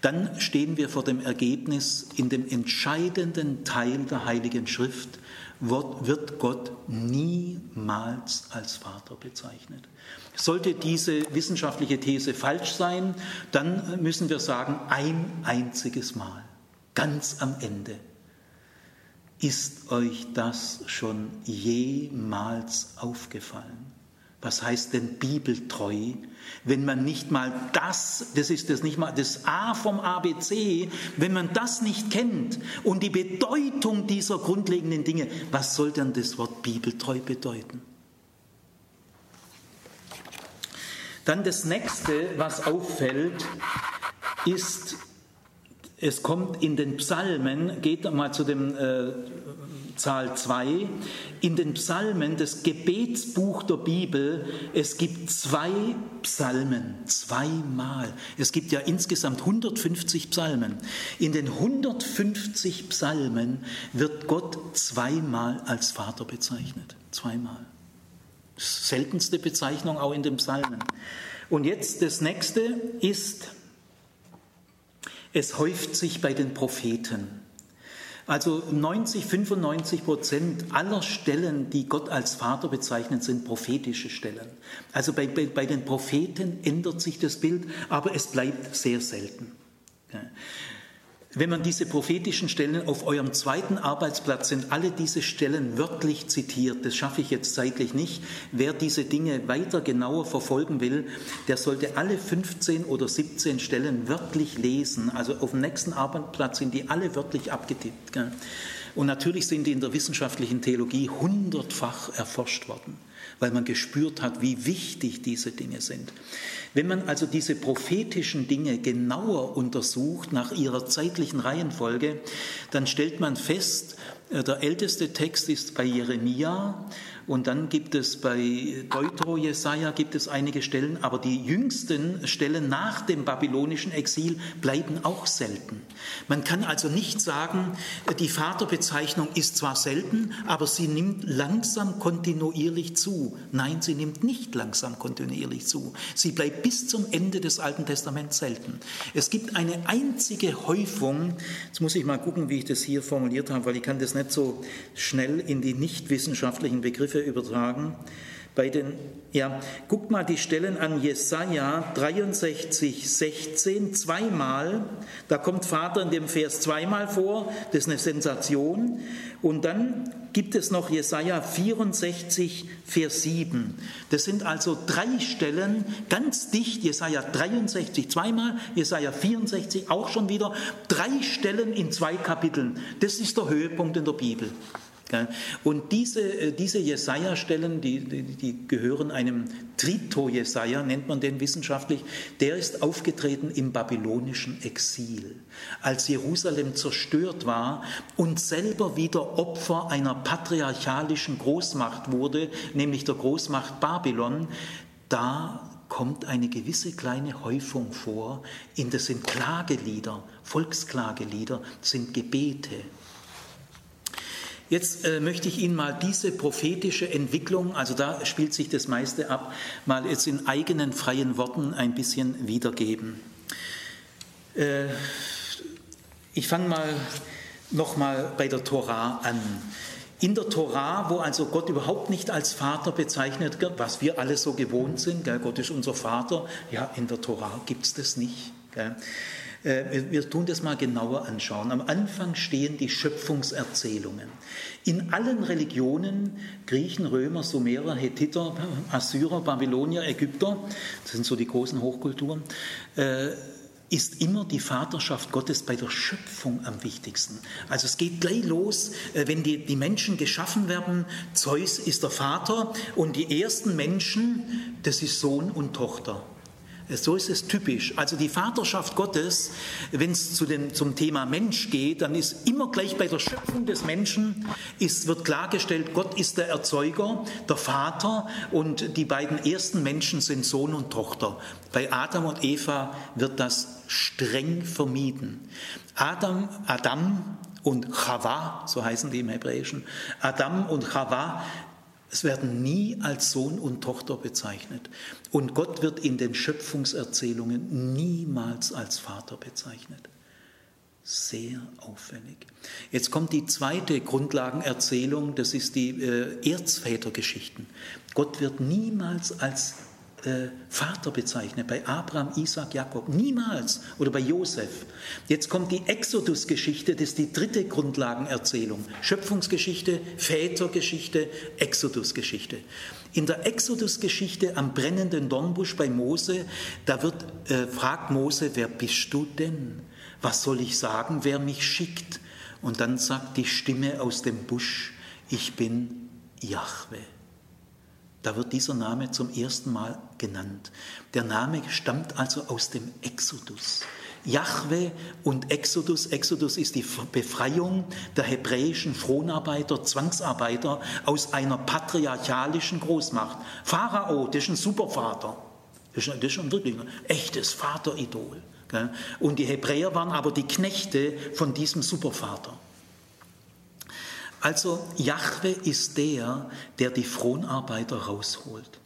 Dann stehen wir vor dem Ergebnis, in dem entscheidenden Teil der Heiligen Schrift wird Gott niemals als Vater bezeichnet. Sollte diese wissenschaftliche These falsch sein, dann müssen wir sagen, ein einziges Mal, ganz am Ende. Ist euch das schon jemals aufgefallen? Was heißt denn bibeltreu, wenn man nicht mal das, das ist das nicht mal das A vom ABC, wenn man das nicht kennt und die Bedeutung dieser grundlegenden Dinge, was soll dann das Wort bibeltreu bedeuten? Dann das nächste, was auffällt, ist, es kommt in den Psalmen, geht mal zu dem äh, Zahl 2, in den Psalmen, das Gebetsbuch der Bibel, es gibt zwei Psalmen, zweimal. Es gibt ja insgesamt 150 Psalmen. In den 150 Psalmen wird Gott zweimal als Vater bezeichnet. Zweimal. Seltenste Bezeichnung auch in den Psalmen. Und jetzt das nächste ist, es häuft sich bei den Propheten. Also 90, 95 Prozent aller Stellen, die Gott als Vater bezeichnet, sind prophetische Stellen. Also bei, bei, bei den Propheten ändert sich das Bild, aber es bleibt sehr selten. Wenn man diese prophetischen Stellen auf eurem zweiten Arbeitsplatz sind, alle diese Stellen wörtlich zitiert, das schaffe ich jetzt zeitlich nicht. Wer diese Dinge weiter genauer verfolgen will, der sollte alle 15 oder 17 Stellen wörtlich lesen. Also auf dem nächsten Arbeitsplatz sind die alle wörtlich abgetippt. Und natürlich sind die in der wissenschaftlichen Theologie hundertfach erforscht worden weil man gespürt hat, wie wichtig diese Dinge sind. Wenn man also diese prophetischen Dinge genauer untersucht nach ihrer zeitlichen Reihenfolge, dann stellt man fest, äh, der älteste Text ist bei Jeremia und dann gibt es bei Deutero Jesaja gibt es einige Stellen, aber die jüngsten Stellen nach dem babylonischen Exil bleiben auch selten. Man kann also nicht sagen, die Vaterbezeichnung ist zwar selten, aber sie nimmt langsam kontinuierlich zu. Nein, sie nimmt nicht langsam kontinuierlich zu. Sie bleibt bis zum Ende des Alten Testaments selten. Es gibt eine einzige Häufung, jetzt muss ich mal gucken, wie ich das hier formuliert habe, weil ich kann das nicht so schnell in die nicht wissenschaftlichen Begriffe Begriffe übertragen. Bei den, ja, guckt mal die Stellen an Jesaja 63, 16, zweimal. Da kommt Vater in dem Vers zweimal vor, das ist eine Sensation. Und dann gibt es noch Jesaja 64, Vers 7. Das sind also drei Stellen, ganz dicht. Jesaja 63 zweimal, Jesaja 64 auch schon wieder. Drei Stellen in zwei Kapiteln. Das ist der Höhepunkt in der Bibel. Und diese, äh, diese Jesaja-Stellen, die, die, die, gehören einem Trito-Jesaja, nennt man den wissenschaftlich, der ist aufgetreten im babylonischen Exil. Als Jerusalem zerstört war und selber wieder Opfer einer patriarchalischen Großmacht wurde, nämlich der Großmacht Babylon, da kommt eine gewisse kleine Häufung vor, in das sind Klagelieder, Volksklagelieder, sind Gebete. Jetzt äh, möchte ich Ihnen mal diese prophetische Entwicklung, also da spielt sich das meiste ab, mal jetzt in eigenen freien Worten ein bisschen wiedergeben. Äh, ich fange mal nochmal bei der Torah an. In der Torah, wo also Gott überhaupt nicht als Vater bezeichnet wird, was wir alle so gewohnt sind, gell, Gott ist unser Vater, ja, in der Torah gibt es das nicht. Gell. Äh, wir tun das mal genauer anschauen. Am Anfang stehen die Schöpfungserzählungen. In allen Religionen, Griechen, Römer, Sumerer, Hethiter, Assyrer, Babylonier, Ägypter, das sind so die großen Hochkulturen, äh, ist immer die Vaterschaft Gottes bei der Schöpfung am wichtigsten. Also es geht gleich los, äh, wenn die, die Menschen geschaffen werden. Zeus ist der Vater und die ersten Menschen, das ist Sohn und Tochter. So ist es typisch. Also die Vaterschaft Gottes, wenn es zu zum Thema Mensch geht, dann ist immer gleich bei der Schöpfung des Menschen, ist, wird klargestellt, Gott ist der Erzeuger, der Vater und die beiden ersten Menschen sind Sohn und Tochter. Bei Adam und Eva wird das streng vermieden. Adam, Adam und Chava, so heißen die im Hebräischen, Adam und Chava es werden nie als Sohn und Tochter bezeichnet. Und Gott wird in den Schöpfungserzählungen niemals als Vater bezeichnet. Sehr auffällig. Jetzt kommt die zweite Grundlagenerzählung, das ist die äh, Erzvätergeschichten. Gott wird niemals als äh, Vater bezeichnet, bei Abraham, Isaac, Jakob. Niemals. Oder bei Josef. Jetzt kommt die Exodus-Geschichte, das ist die dritte Grundlagenerzählung. Schöpfungsgeschichte, Vätergeschichte, Exodus-Geschichte. In der Exodus-Geschichte am brennenden Dornbusch bei Mose, da wird, äh, fragt Mose, wer bist du denn? Was soll ich sagen, wer mich schickt? Und dann sagt die Stimme aus dem Busch, ich bin Jahwe. Da wird dieser Name zum ersten Mal genannt. Der Name stammt also aus dem Exodus. Jahwe und Exodus. Exodus ist die Befreiung der hebräischen Fronarbeiter, Zwangsarbeiter aus einer patriarchalischen Großmacht. Pharao, das ist ein Supervater. Das ist, schon wirklich ein echtes Vateridol. Und die Hebräer waren aber die Knechte von diesem Supervater. Also Jahwe ist der, der die Fronarbeiter rausholt.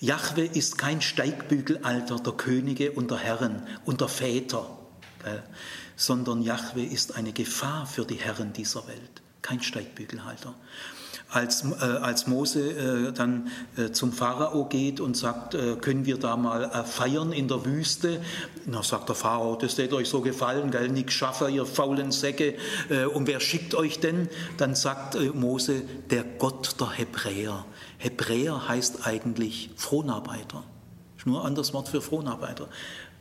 Jahwe ist kein Steigbügelalter der Könige und der Herren und der Väter, sondern Jahwe ist eine Gefahr für die Herren dieser Welt, kein Steigbügelhalter als, äh, als Mose äh, dann äh, zum Pharao geht und sagt, äh, können wir da mal äh, feiern in der Wüste? Na, sagt der Pharao, das hätte euch so gefallen, gell, nix schaffe, ihr faulen Säcke. Äh, und wer schickt euch denn? Dann sagt Mose, der Gott der Hebräer. Hebräer heißt eigentlich Fronarbeiter. Ist nur ein anderes Wort für Fronarbeiter.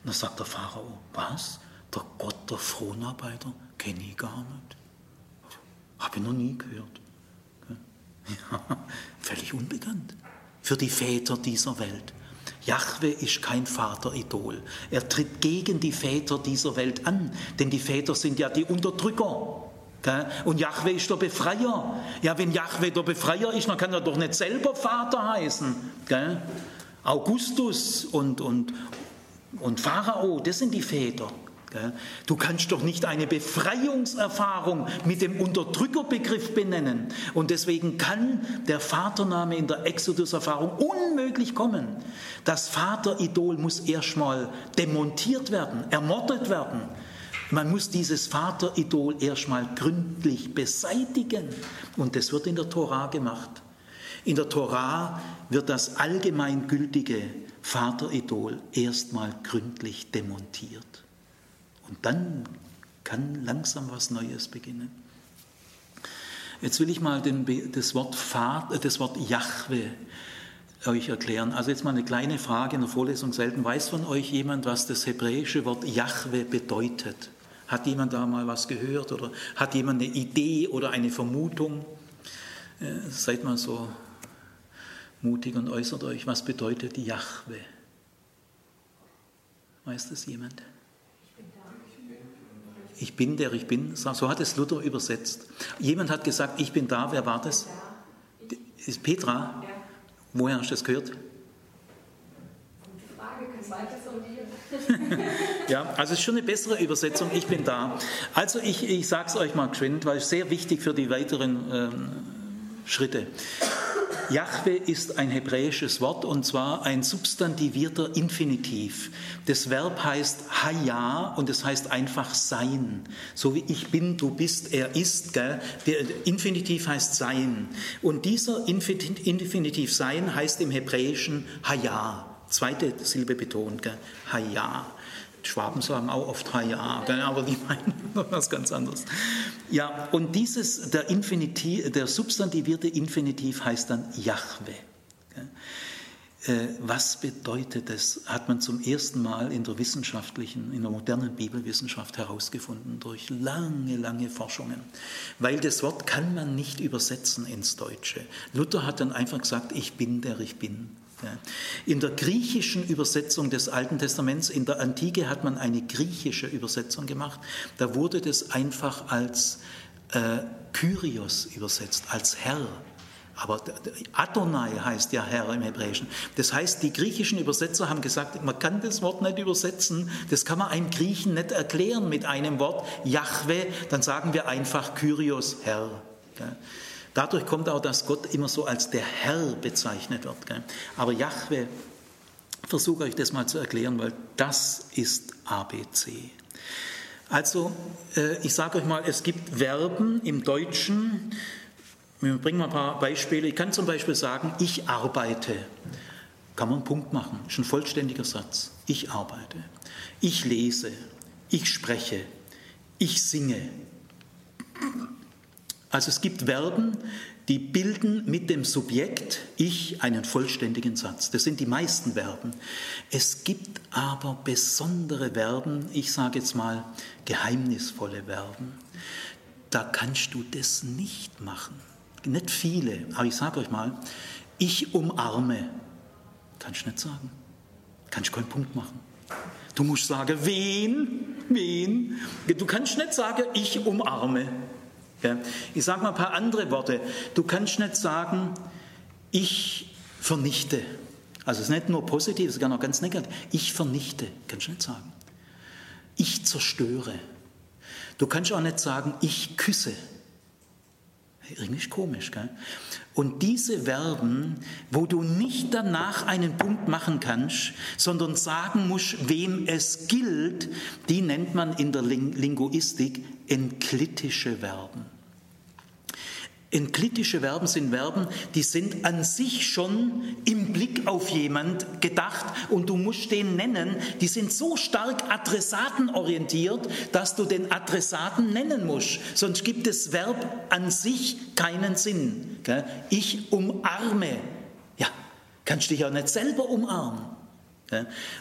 Dann sagt der Pharao, was? Der Gott der Fronarbeiter? Kenne ich gar nicht. Habe ich noch nie gehört. Ja, völlig unbekannt für die Väter dieser Welt. Jahwe ist kein Vateridol. Er tritt gegen die Väter dieser Welt an, denn die Väter sind ja die Unterdrücker. Und Jahwe ist der Befreier. Ja, wenn Jahwe der Befreier ist, dann kann er doch nicht selber Vater heißen. Augustus und, und, und Pharao, das sind die Väter. Du kannst doch nicht eine Befreiungserfahrung mit dem Unterdrückerbegriff benennen. Und deswegen kann der Vatername in der Exodus-Erfahrung unmöglich kommen. Das Vateridol muss erstmal demontiert werden, ermordet werden. Man muss dieses Vateridol erstmal gründlich beseitigen. Und das wird in der Tora gemacht. In der Tora wird das allgemeingültige Vateridol erstmal gründlich demontiert. Und dann kann langsam was Neues beginnen. Jetzt will ich mal den, das, Wort Vater, äh, das Wort Jahwe euch erklären. Also jetzt mal eine kleine Frage in der Vorlesung selten. Weiß von euch jemand, was das hebräische Wort Jahwe bedeutet? Hat jemand da mal was gehört oder hat jemand eine Idee oder eine Vermutung? Äh, seid mal so mutig und äußert euch, was bedeutet Jahwe? Weiß das jemand? Ich bin der ich bin. So hat es Luther übersetzt. Jemand hat gesagt, ich bin da. Wer war das? Ist Petra? Woher hast du das gehört? ja, also es ist schon eine bessere Übersetzung, ich bin da. Also ich, ich sage es euch mal geschwind, weil es sehr wichtig für die weiteren ähm, Schritte. Jahwe ist ein hebräisches Wort und zwar ein substantivierter Infinitiv. Das Verb heißt Haya und es heißt einfach sein. So wie ich bin, du bist, er ist. Gell? Infinitiv heißt sein. Und dieser Infinitiv sein heißt im Hebräischen Haya. Zweite Silbe betont, gell? Haya. Schwaben sagen auch oft Haya, aber die meinen was ganz anderes. Ja, und dieses, der, Infinitiv, der substantivierte Infinitiv heißt dann Jahwe. Äh, was bedeutet das? Hat man zum ersten Mal in der wissenschaftlichen, in der modernen Bibelwissenschaft herausgefunden durch lange, lange Forschungen. Weil das Wort kann man nicht übersetzen ins Deutsche. Luther hat dann einfach gesagt, ich bin der ich bin. In der griechischen Übersetzung des Alten Testaments, in der Antike hat man eine griechische Übersetzung gemacht. Da wurde das einfach als äh, Kyrios übersetzt, als Herr. Aber Adonai heißt ja Herr im Hebräischen. Das heißt, die griechischen Übersetzer haben gesagt, man kann das Wort nicht übersetzen, das kann man einem Griechen nicht erklären mit einem Wort Jahwe, dann sagen wir einfach Kyrios, Herr. Dadurch kommt auch, dass Gott immer so als der Herr bezeichnet wird. Aber Jahwe, versuche euch das mal zu erklären, weil das ist ABC. Also, äh, ich sage euch mal, es gibt Verben im Deutschen, wir bringen mal ein paar Beispiele. Ich kann zum Beispiel sagen, ich arbeite. Kann man einen Punkt machen, ist ein vollständiger Satz. Ich arbeite. Ich lese. Ich spreche. Ich singe. Also es gibt Verben, die bilden mit dem Subjekt ich einen vollständigen Satz. Das sind die meisten Verben. Es gibt aber besondere Verben, ich sage jetzt mal geheimnisvolle Verben. Da kannst du das nicht machen nicht viele, aber ich sage euch mal, ich umarme. Kannst du nicht sagen. Kannst keinen Punkt machen. Du musst sagen, wen? Wen? Du kannst nicht sagen, ich umarme. Ich sage mal ein paar andere Worte. Du kannst nicht sagen, ich vernichte. Also es ist nicht nur positiv, es ist gar noch ganz negativ. Ich vernichte, kannst du nicht sagen. Ich zerstöre. Du kannst auch nicht sagen, ich küsse. Irgendwie komisch, gell? Und diese Verben, wo du nicht danach einen Punkt machen kannst, sondern sagen musst, wem es gilt, die nennt man in der Linguistik enklitische Verben. Entklitische Verben sind Verben, die sind an sich schon im Blick auf jemand gedacht und du musst den nennen. Die sind so stark adressatenorientiert, dass du den Adressaten nennen musst. Sonst gibt das Verb an sich keinen Sinn. Ich umarme. Ja, kannst dich ja nicht selber umarmen.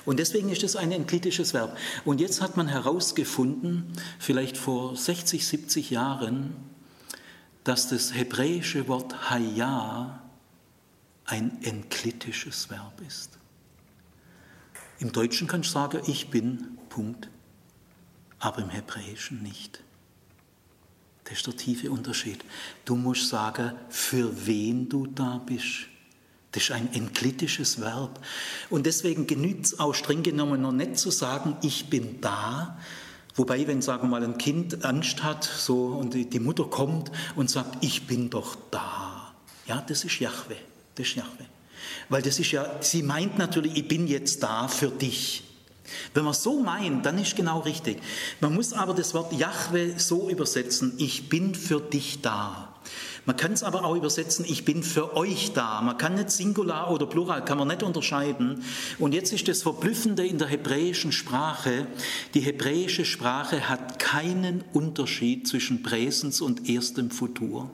Und deswegen ist das ein enklitisches Verb. Und jetzt hat man herausgefunden, vielleicht vor 60, 70 Jahren, dass das hebräische Wort Haya ein enklitisches Verb ist. Im Deutschen kannst du sagen, ich bin, Punkt, aber im Hebräischen nicht. Das ist der tiefe Unterschied. Du musst sagen, für wen du da bist. Das ist ein enklitisches Verb. Und deswegen genügt es auch streng genommen noch nicht zu sagen, ich bin da, Wobei, wenn, sagen wir mal, ein Kind Angst hat so, und die Mutter kommt und sagt, ich bin doch da. Ja, das ist Jahwe. Das ist Jahwe. Weil das ist ja, sie meint natürlich, ich bin jetzt da für dich. Wenn man so meint, dann ist genau richtig. Man muss aber das Wort Jahwe so übersetzen, ich bin für dich da. Man kann es aber auch übersetzen, ich bin für euch da. Man kann nicht Singular oder Plural, kann man nicht unterscheiden. Und jetzt ist das Verblüffende in der hebräischen Sprache, die hebräische Sprache hat keinen Unterschied zwischen Präsens und erstem Futur.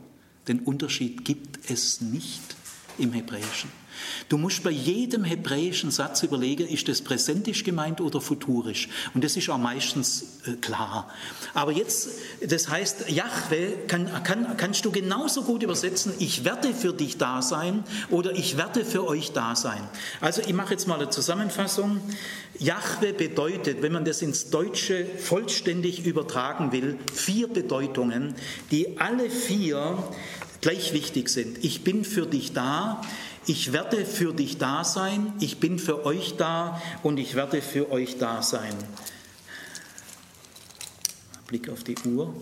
Den Unterschied gibt es nicht im Hebräischen. Du musst bei jedem hebräischen Satz überlegen, ist das präsentisch gemeint oder futurisch. Und das ist auch meistens äh, klar. Aber jetzt, das heißt, Jahwe kann, kann, kannst du genauso gut übersetzen, ich werde für dich da sein oder ich werde für euch da sein. Also ich mache jetzt mal eine Zusammenfassung. Jahwe bedeutet, wenn man das ins Deutsche vollständig übertragen will, vier Bedeutungen, die alle vier gleich wichtig sind. Ich bin für dich da, ich werde für dich da sein, ich bin für euch da und ich werde für euch da sein. Blick auf die Uhr.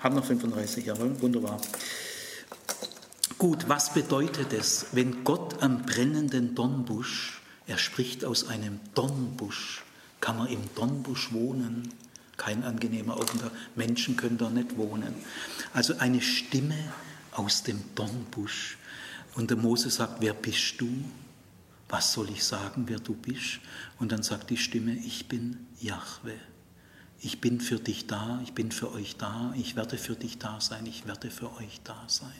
Haben noch 35, jawohl, wunderbar. Gut, was bedeutet es, wenn Gott am brennenden Dornbusch, er spricht aus einem Dornbusch, kann man im Dornbusch wohnen? Kein angenehmer Aufenthalt. Menschen können da nicht wohnen. Also eine Stimme aus dem Dornbusch. Und der Mose sagt, wer bist du? Was soll ich sagen, wer du bist? Und dann sagt die Stimme, ich bin Jahwe. Ich bin für dich da, ich bin für euch da, ich werde für dich da sein, ich werde für euch da sein.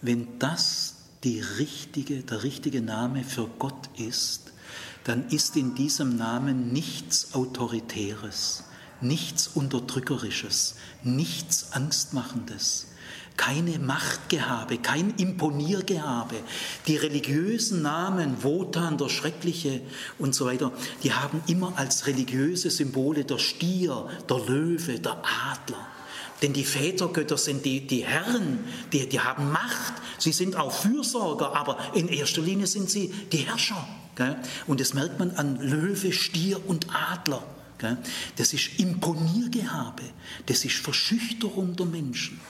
Wenn das die richtige, der richtige Name für Gott ist, dann ist in diesem Namen nichts Autoritäres nichts Unterdrückerisches, nichts Angstmachendes. keine Machtgehabe, kein Imponiergehabe. Die religiösen Namen, Wotan, der Schreckliche und so weiter, die haben immer als religiöse Symbole der Stier, der Löwe, der Adler. Denn die Vätergötter sind die, die Herren, die, die haben Macht, sie sind auch Fürsorger, aber in erster Linie sind sie die Herrscher. Und das merkt man an Löwe, Stier und Adler. Das ist Imponiergehabe, das ist Verschüchterung der Menschen.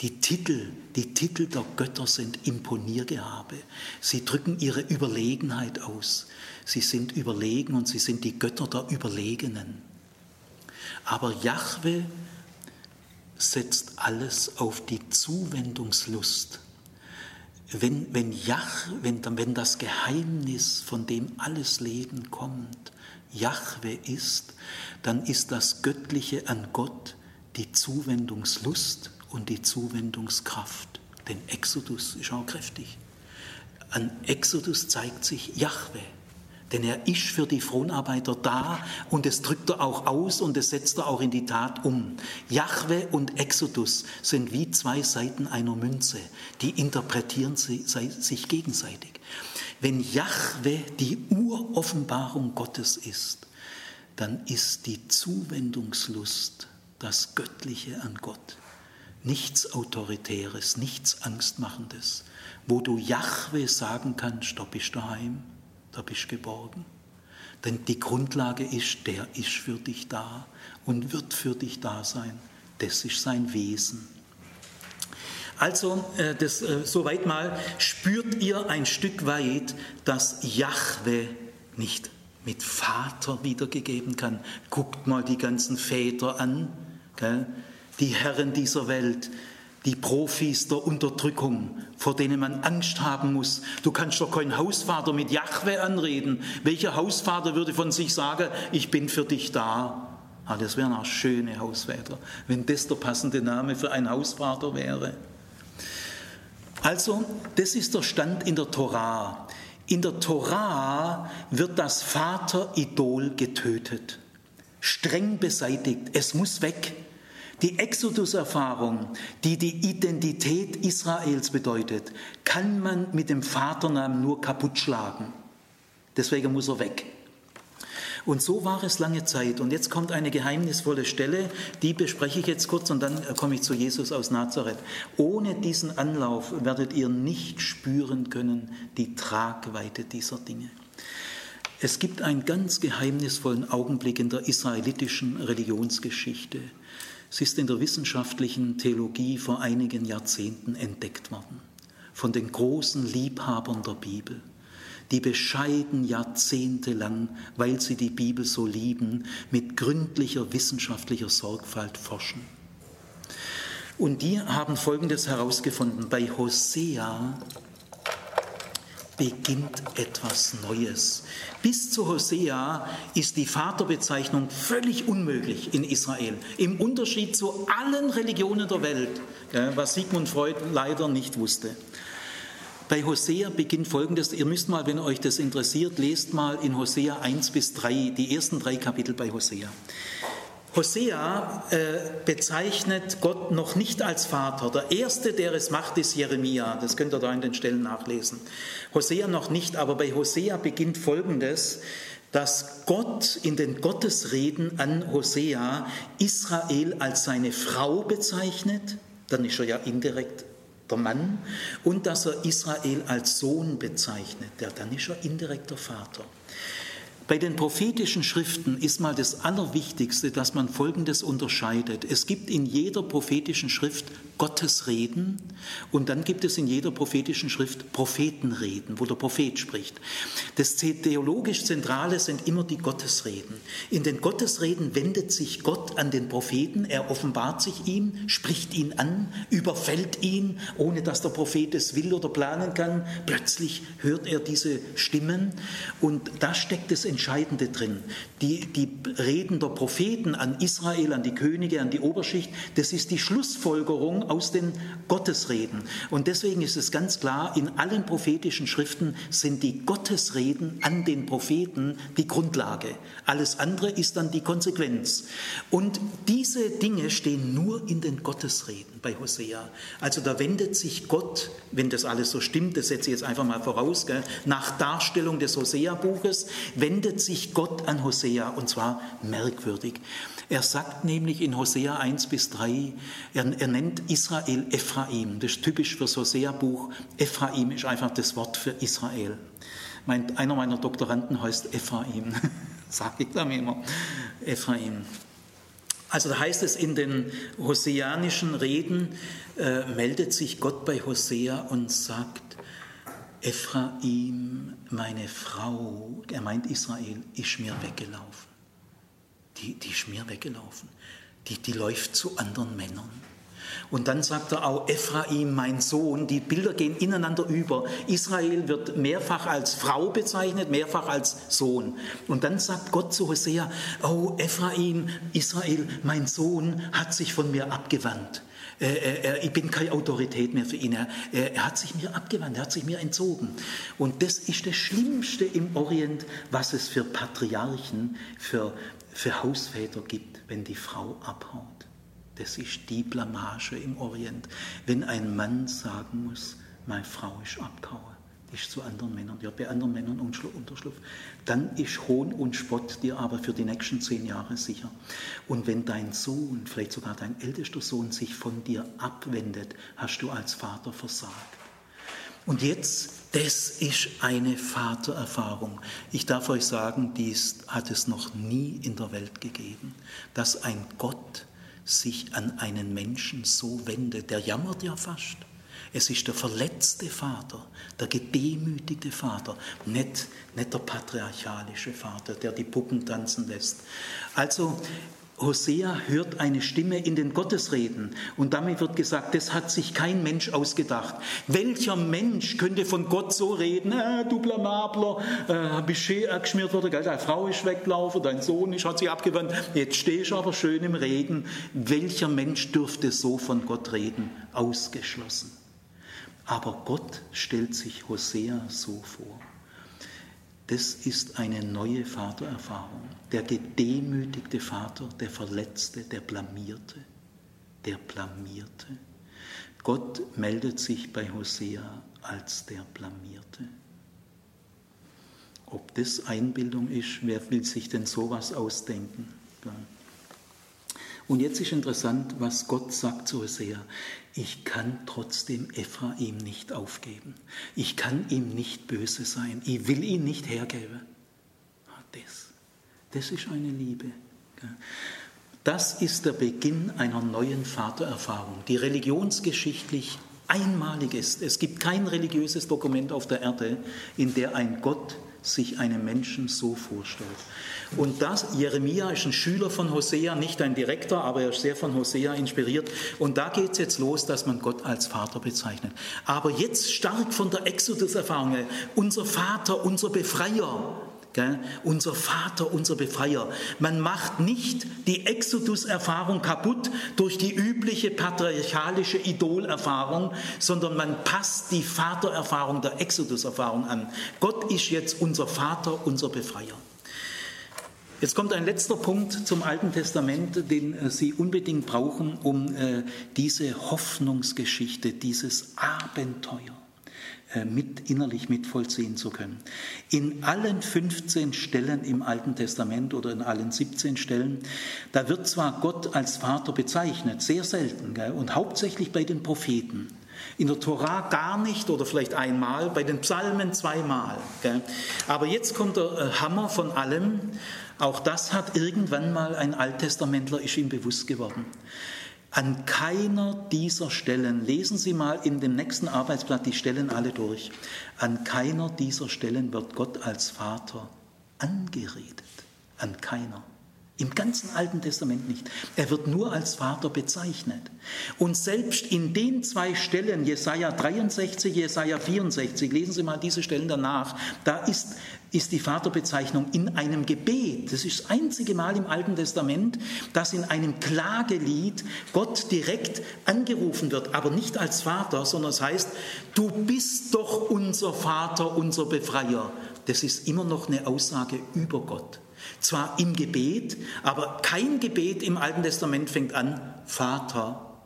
Die Titel, die Titel der Götter sind Imponiergehabe. Sie drücken ihre Überlegenheit aus. Sie sind überlegen und sie sind die Götter der Überlegenen. Aber Jahwe setzt alles auf die Zuwendungslust. Wenn, wenn, Jach, wenn, wenn das Geheimnis, von dem alles Leben kommt, Jahwe ist, dann ist das Göttliche an Gott die Zuwendungslust und die Zuwendungskraft. Denn Exodus ist auch kräftig. An Exodus zeigt sich Jahwe. Denn er ist für die Fronarbeiter da und das drückt er auch aus und das setzt er auch in die Tat um. Jahwe und Exodus sind wie zwei Seiten einer Münze, die interpretieren sich gegenseitig. Wenn Jahwe die Uroffenbarung Gottes ist, dann ist die Zuwendungslust das Göttliche an Gott. Nichts Autoritäres, nichts Angstmachendes, wo du Jahwe sagen kannst, da bist du daheim, da bist du geborgen. Denn die Grundlage ist, der ist für dich da und wird für dich da sein. Das ist sein Wesen. Also, äh, das, äh, soweit mal, spürt ihr ein Stück weit, dass Jahwe nicht mit Vater wiedergegeben kann. Guckt mal die ganzen Väter an, gell? die Herren dieser Welt, die Profis der Unterdrückung, vor denen man Angst haben muss. Du kannst doch keinen Hausvater mit Jahwe anreden. Welcher Hausvater würde von sich sagen, ich bin für dich da? Ah, das wären auch schöne Hausväter, wenn das der passende Name für einen Hausvater wäre. Also, das ist der Stand in der Torah. In der Torah wird das Vateridol getötet, streng beseitigt. Es muss weg. Die Exodus-Erfahrung, die die Identität Israels bedeutet, kann man mit dem Vaternamen nur kaputt schlagen. Deswegen muss er weg. Und so war es lange Zeit. Und jetzt kommt eine geheimnisvolle Stelle, die bespreche ich jetzt kurz und dann komme ich zu Jesus aus Nazareth. Ohne diesen Anlauf werdet ihr nicht spüren können die Tragweite dieser Dinge. Es gibt einen ganz geheimnisvollen Augenblick in der israelitischen Religionsgeschichte. Es ist in der wissenschaftlichen Theologie vor einigen Jahrzehnten entdeckt worden von den großen Liebhabern der Bibel die bescheiden jahrzehntelang, weil sie die Bibel so lieben, mit gründlicher wissenschaftlicher Sorgfalt forschen. Und die haben Folgendes herausgefunden. Bei Hosea beginnt etwas Neues. Bis zu Hosea ist die Vaterbezeichnung völlig unmöglich in Israel, im Unterschied zu allen Religionen der Welt, was Sigmund Freud leider nicht wusste. Bei Hosea beginnt folgendes, ihr müsst mal, wenn euch das interessiert, lest mal in Hosea 1 bis 3, die ersten drei Kapitel bei Hosea. Hosea äh, bezeichnet Gott noch nicht als Vater. Der erste, der es macht, ist Jeremia. Das könnt ihr da in den Stellen nachlesen. Hosea noch nicht, aber bei Hosea beginnt Folgendes, dass Gott in den Gottesreden an Hosea Israel als seine Frau bezeichnet. Dann ist er ja indirekt der Mann und dass er Israel als Sohn bezeichnet, der dann ist er indirekter Vater. Bei den prophetischen Schriften ist mal das Allerwichtigste, dass man Folgendes unterscheidet. Es gibt in jeder prophetischen Schrift Gottes Reden und dann gibt es in jeder prophetischen Schrift Prophetenreden, wo der Prophet spricht. Das theologisch Zentrale sind immer die Gottesreden. In den Gottesreden wendet sich Gott an den Propheten, er offenbart sich ihm, spricht ihn an, überfällt ihn, ohne dass der Prophet es will oder planen kann. Plötzlich hört er diese Stimmen und da steckt es Entscheidende drin. Die, die Reden der Propheten an Israel, an die Könige, an die Oberschicht, das ist die Schlussfolgerung aus den Gottesreden. Und deswegen ist es ganz klar, in allen prophetischen Schriften sind die Gottesreden an den Propheten die Grundlage. Alles andere ist dann die Konsequenz. Und diese Dinge stehen nur in den Gottesreden bei Hosea. Also da wendet sich Gott, wenn das alles so stimmt, das setze ich jetzt einfach mal voraus, gell, nach Darstellung des Hosea-Buches, wendet sich Gott an Hosea und zwar merkwürdig. Er sagt nämlich in Hosea 1 bis 3, er, er nennt Israel Ephraim. Das ist typisch für das Hosea-Buch. Ephraim ist einfach das Wort für Israel. Mein, einer meiner Doktoranden heißt Ephraim, sage ich dann immer. Ephraim. Also da heißt es in den hoseanischen Reden, äh, meldet sich Gott bei Hosea und sagt, Ephraim, meine Frau, er meint Israel, ist mir weggelaufen. Die, die ist mir weggelaufen. Die, die läuft zu anderen Männern. Und dann sagt er auch, Ephraim, mein Sohn, die Bilder gehen ineinander über. Israel wird mehrfach als Frau bezeichnet, mehrfach als Sohn. Und dann sagt Gott zu Hosea, oh Ephraim, Israel, mein Sohn hat sich von mir abgewandt. Ich bin keine Autorität mehr für ihn. Er hat sich mir abgewandt, er hat sich mir entzogen. Und das ist das Schlimmste im Orient, was es für Patriarchen, für, für Hausväter gibt, wenn die Frau abhaut. Das ist die Blamage im Orient, wenn ein Mann sagen muss, meine Frau ist abgehauen, ist zu anderen Männern, hat bei anderen Männern Unterschlupf, dann ist Hohn und Spott dir aber für die nächsten zehn Jahre sicher. Und wenn dein Sohn, vielleicht sogar dein ältester Sohn, sich von dir abwendet, hast du als Vater versagt. Und jetzt, das ist eine Vatererfahrung. Ich darf euch sagen, dies hat es noch nie in der Welt gegeben, dass ein Gott sich an einen Menschen so wendet, der jammert ja fast. Es ist der verletzte Vater, der gedemütigte Vater, nicht, nicht der patriarchalische Vater, der die Puppen tanzen lässt. Also Hosea hört eine Stimme in den Gottesreden und damit wird gesagt, das hat sich kein Mensch ausgedacht. Welcher Mensch könnte von Gott so reden? Äh, du blamabler, äh, bist geschmiert gell? deine Frau ist weggelaufen, dein Sohn ist, hat sich abgewandt, jetzt stehst du aber schön im Regen. Welcher Mensch dürfte so von Gott reden? Ausgeschlossen. Aber Gott stellt sich Hosea so vor. Das ist eine neue Vatererfahrung. Der gedemütigte Vater, der Verletzte, der Blamierte, der Blamierte. Gott meldet sich bei Hosea als der Blamierte. Ob das Einbildung ist, wer will sich denn sowas ausdenken? Und jetzt ist interessant, was Gott sagt zu Hosea. Ich kann trotzdem Ephraim nicht aufgeben. Ich kann ihm nicht böse sein. Ich will ihn nicht hergeben. Ah, das, das ist eine Liebe. Das ist der Beginn einer neuen Vatererfahrung, die religionsgeschichtlich einmalig ist. Es gibt kein religiöses Dokument auf der Erde, in der ein Gott sich einen Menschen so vorstellt. Und das, Jeremia ist ein Schüler von Hosea, nicht ein Direktor, aber er ist sehr von Hosea inspiriert. Und da geht es jetzt los, dass man Gott als Vater bezeichnet. Aber jetzt stark von der Exodus-Erfahrung, unser Vater, unser Befreier, Gell? Unser Vater, unser Befreier. Man macht nicht die Exodus-Erfahrung kaputt durch die übliche patriarchalische Idolerfahrung, sondern man passt die Vatererfahrung der Exodus-Erfahrung an. Gott ist jetzt unser Vater, unser Befreier. Jetzt kommt ein letzter Punkt zum Alten Testament, den äh, Sie unbedingt brauchen, um äh, diese Hoffnungsgeschichte, dieses Abenteuer mit, innerlich mitvollziehen zu können. In allen 15 Stellen im Alten Testament oder in allen 17 Stellen, da wird zwar Gott als Vater bezeichnet, sehr selten, gell, und hauptsächlich bei den Propheten. In der Tora gar nicht oder vielleicht einmal, bei den Psalmen zweimal. Gell. Aber jetzt kommt der äh, Hammer von allem. Auch das hat irgendwann mal ein Alttestamentler, ist ihm bewusst geworden. An keiner dieser Stellen, lesen Sie mal in dem nächsten Arbeitsblatt die Stellen alle durch, an keiner dieser Stellen wird Gott als Vater angeredet. An keiner. Im ganzen Alten Testament nicht. Er wird nur als Vater bezeichnet. Und selbst in den zwei Stellen, Jesaja 63, Jesaja 64, lesen Sie mal diese Stellen danach, da ist ist die Vaterbezeichnung in einem Gebet. Das ist das einzige Mal im Alten Testament, dass in einem Klagelied Gott direkt angerufen wird, aber nicht als Vater, sondern es heißt, du bist doch unser Vater, unser Befreier. Das ist immer noch eine Aussage über Gott. Zwar im Gebet, aber kein Gebet im Alten Testament fängt an, Vater.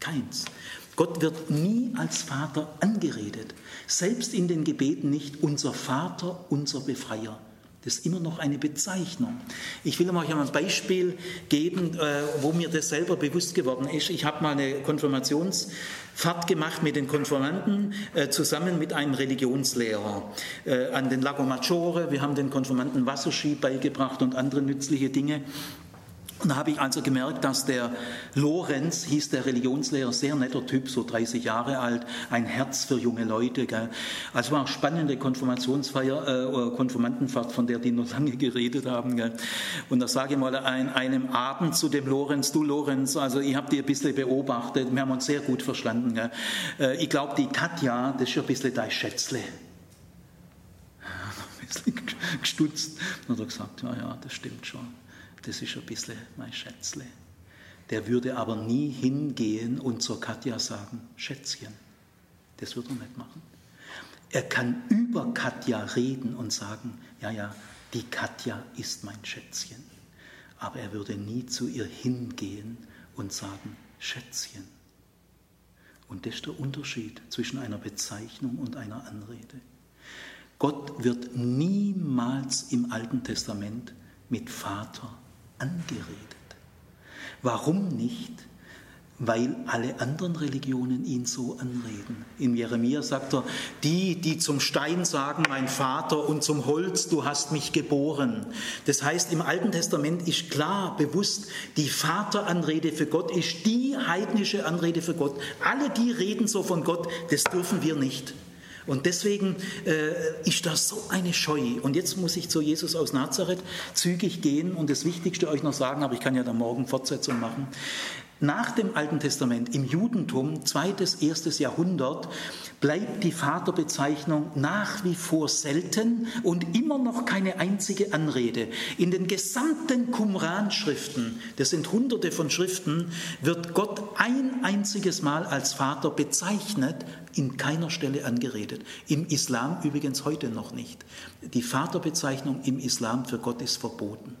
Keins. Gott wird nie als Vater angeredet, selbst in den Gebeten nicht unser Vater, unser Befreier. Das ist immer noch eine Bezeichnung. Ich will euch ein Beispiel geben, äh, wo mir das selber bewusst geworden ist. Ich habe mal eine Konfirmationsfahrt gemacht mit den Konfirmanden äh, zusammen mit einem Religionslehrer äh, an den Lago Maggiore. Wir haben den Konfirmanden Wasserski beigebracht und andere nützliche Dinge. Und da habe ich also gemerkt, dass der Lorenz, hieß der Religionslehrer, sehr netter Typ, so 30 Jahre alt, ein Herz für junge Leute. Gell. Also war eine spannende Konfirmationsfeier, äh, Konfirmandenfahrt, von der die noch lange geredet haben. Gell. Und da sage ich mal an einem Abend zu dem Lorenz, du Lorenz, also ich habe dich ein bisschen beobachtet, wir haben uns sehr gut verstanden. Gell. Äh, ich glaube, die Katja, das ist ein bisschen dein Schätzle. Ein bisschen gestutzt. Und er gesagt, ja, ja, das stimmt schon das ist ein bisschen mein Schätzle. Der würde aber nie hingehen und zur Katja sagen, Schätzchen. Das würde er nicht machen. Er kann über Katja reden und sagen, ja, ja, die Katja ist mein Schätzchen. Aber er würde nie zu ihr hingehen und sagen, Schätzchen. Und das ist der Unterschied zwischen einer Bezeichnung und einer Anrede. Gott wird niemals im Alten Testament mit Vater angeredet. Warum nicht? Weil alle anderen Religionen ihn so anreden. In Jeremia sagt er, die, die zum Stein sagen, mein Vater, und zum Holz, du hast mich geboren. Das heißt, im Alten Testament ist klar, bewusst, die Vateranrede für Gott ist die heidnische Anrede für Gott. Alle, die reden so von Gott, das dürfen wir nicht. Und deswegen äh, ist das so eine Scheu. Und jetzt muss ich zu Jesus aus Nazareth zügig gehen und das Wichtigste euch noch sagen, aber ich kann ja dann morgen Fortsetzung machen. Nach dem Alten Testament im Judentum, zweites, erstes Jahrhundert, bleibt die Vaterbezeichnung nach wie vor selten und immer noch keine einzige Anrede. In den gesamten Qumran-Schriften, das sind hunderte von Schriften, wird Gott ein einziges Mal als Vater bezeichnet, in keiner Stelle angeredet. Im Islam übrigens heute noch nicht. Die Vaterbezeichnung im Islam für Gott ist verboten.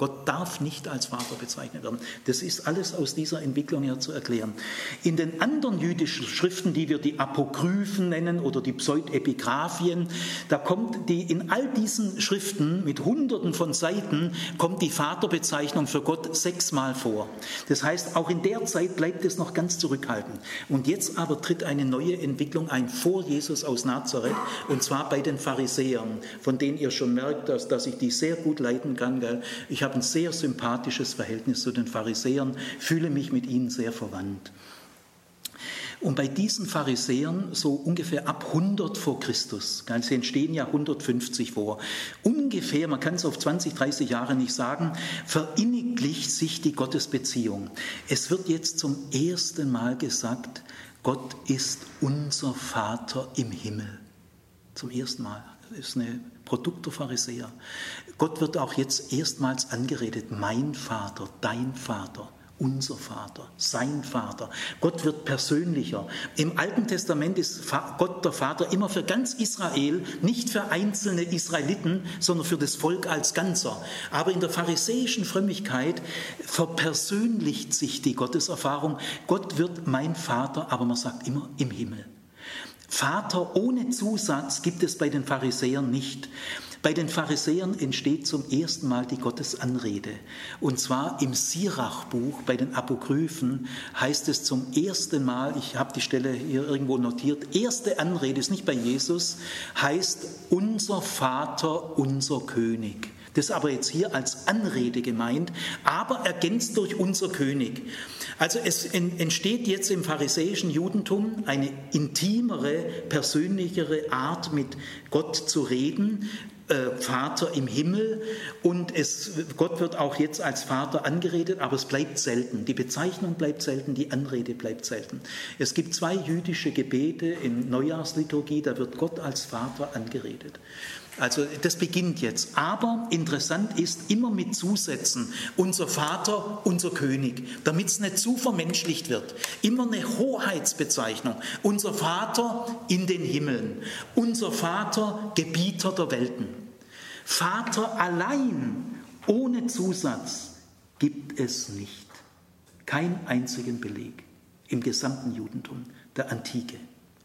Gott darf nicht als Vater bezeichnet werden. Das ist alles aus dieser Entwicklung her zu erklären. In den anderen jüdischen Schriften, die wir die Apokryphen nennen oder die Pseudepigraphien, da kommt die in all diesen Schriften mit Hunderten von Seiten kommt die Vaterbezeichnung für Gott sechsmal vor. Das heißt, auch in der Zeit bleibt es noch ganz zurückhaltend. Und jetzt aber tritt eine neue Entwicklung ein vor Jesus aus Nazareth und zwar bei den Pharisäern, von denen ihr schon merkt, dass, dass ich die sehr gut leiten kann. Gell? Ich habe habe ein sehr sympathisches Verhältnis zu den Pharisäern, fühle mich mit ihnen sehr verwandt. Und bei diesen Pharisäern, so ungefähr ab 100 vor Christus, sie entstehen ja 150 vor, ungefähr, man kann es auf 20, 30 Jahre nicht sagen, verinniglich sich die Gottesbeziehung. Es wird jetzt zum ersten Mal gesagt, Gott ist unser Vater im Himmel. Zum ersten Mal. Das ist eine Produkt der Pharisäer. Gott wird auch jetzt erstmals angeredet, mein Vater, dein Vater, unser Vater, sein Vater. Gott wird persönlicher. Im Alten Testament ist Gott der Vater immer für ganz Israel, nicht für einzelne Israeliten, sondern für das Volk als Ganzer. Aber in der pharisäischen Frömmigkeit verpersönlicht sich die Gotteserfahrung. Gott wird mein Vater, aber man sagt immer im Himmel. Vater ohne Zusatz gibt es bei den Pharisäern nicht. Bei den Pharisäern entsteht zum ersten Mal die Gottesanrede. Und zwar im Sirachbuch, bei den Apokryphen, heißt es zum ersten Mal, ich habe die Stelle hier irgendwo notiert, erste Anrede ist nicht bei Jesus, heißt unser Vater, unser König. Das ist aber jetzt hier als Anrede gemeint, aber ergänzt durch unser König. Also es entsteht jetzt im pharisäischen Judentum eine intimere, persönlichere Art, mit Gott zu reden, Vater im Himmel und es, Gott wird auch jetzt als Vater angeredet, aber es bleibt selten. Die Bezeichnung bleibt selten, die Anrede bleibt selten. Es gibt zwei jüdische Gebete in Neujahrsliturgie, da wird Gott als Vater angeredet. Also das beginnt jetzt. Aber interessant ist immer mit Zusätzen. Unser Vater, unser König, damit es nicht zu vermenschlicht wird. Immer eine Hoheitsbezeichnung. Unser Vater in den Himmeln. Unser Vater, Gebieter der Welten. Vater allein, ohne Zusatz, gibt es nicht. Keinen einzigen Beleg im gesamten Judentum der Antike.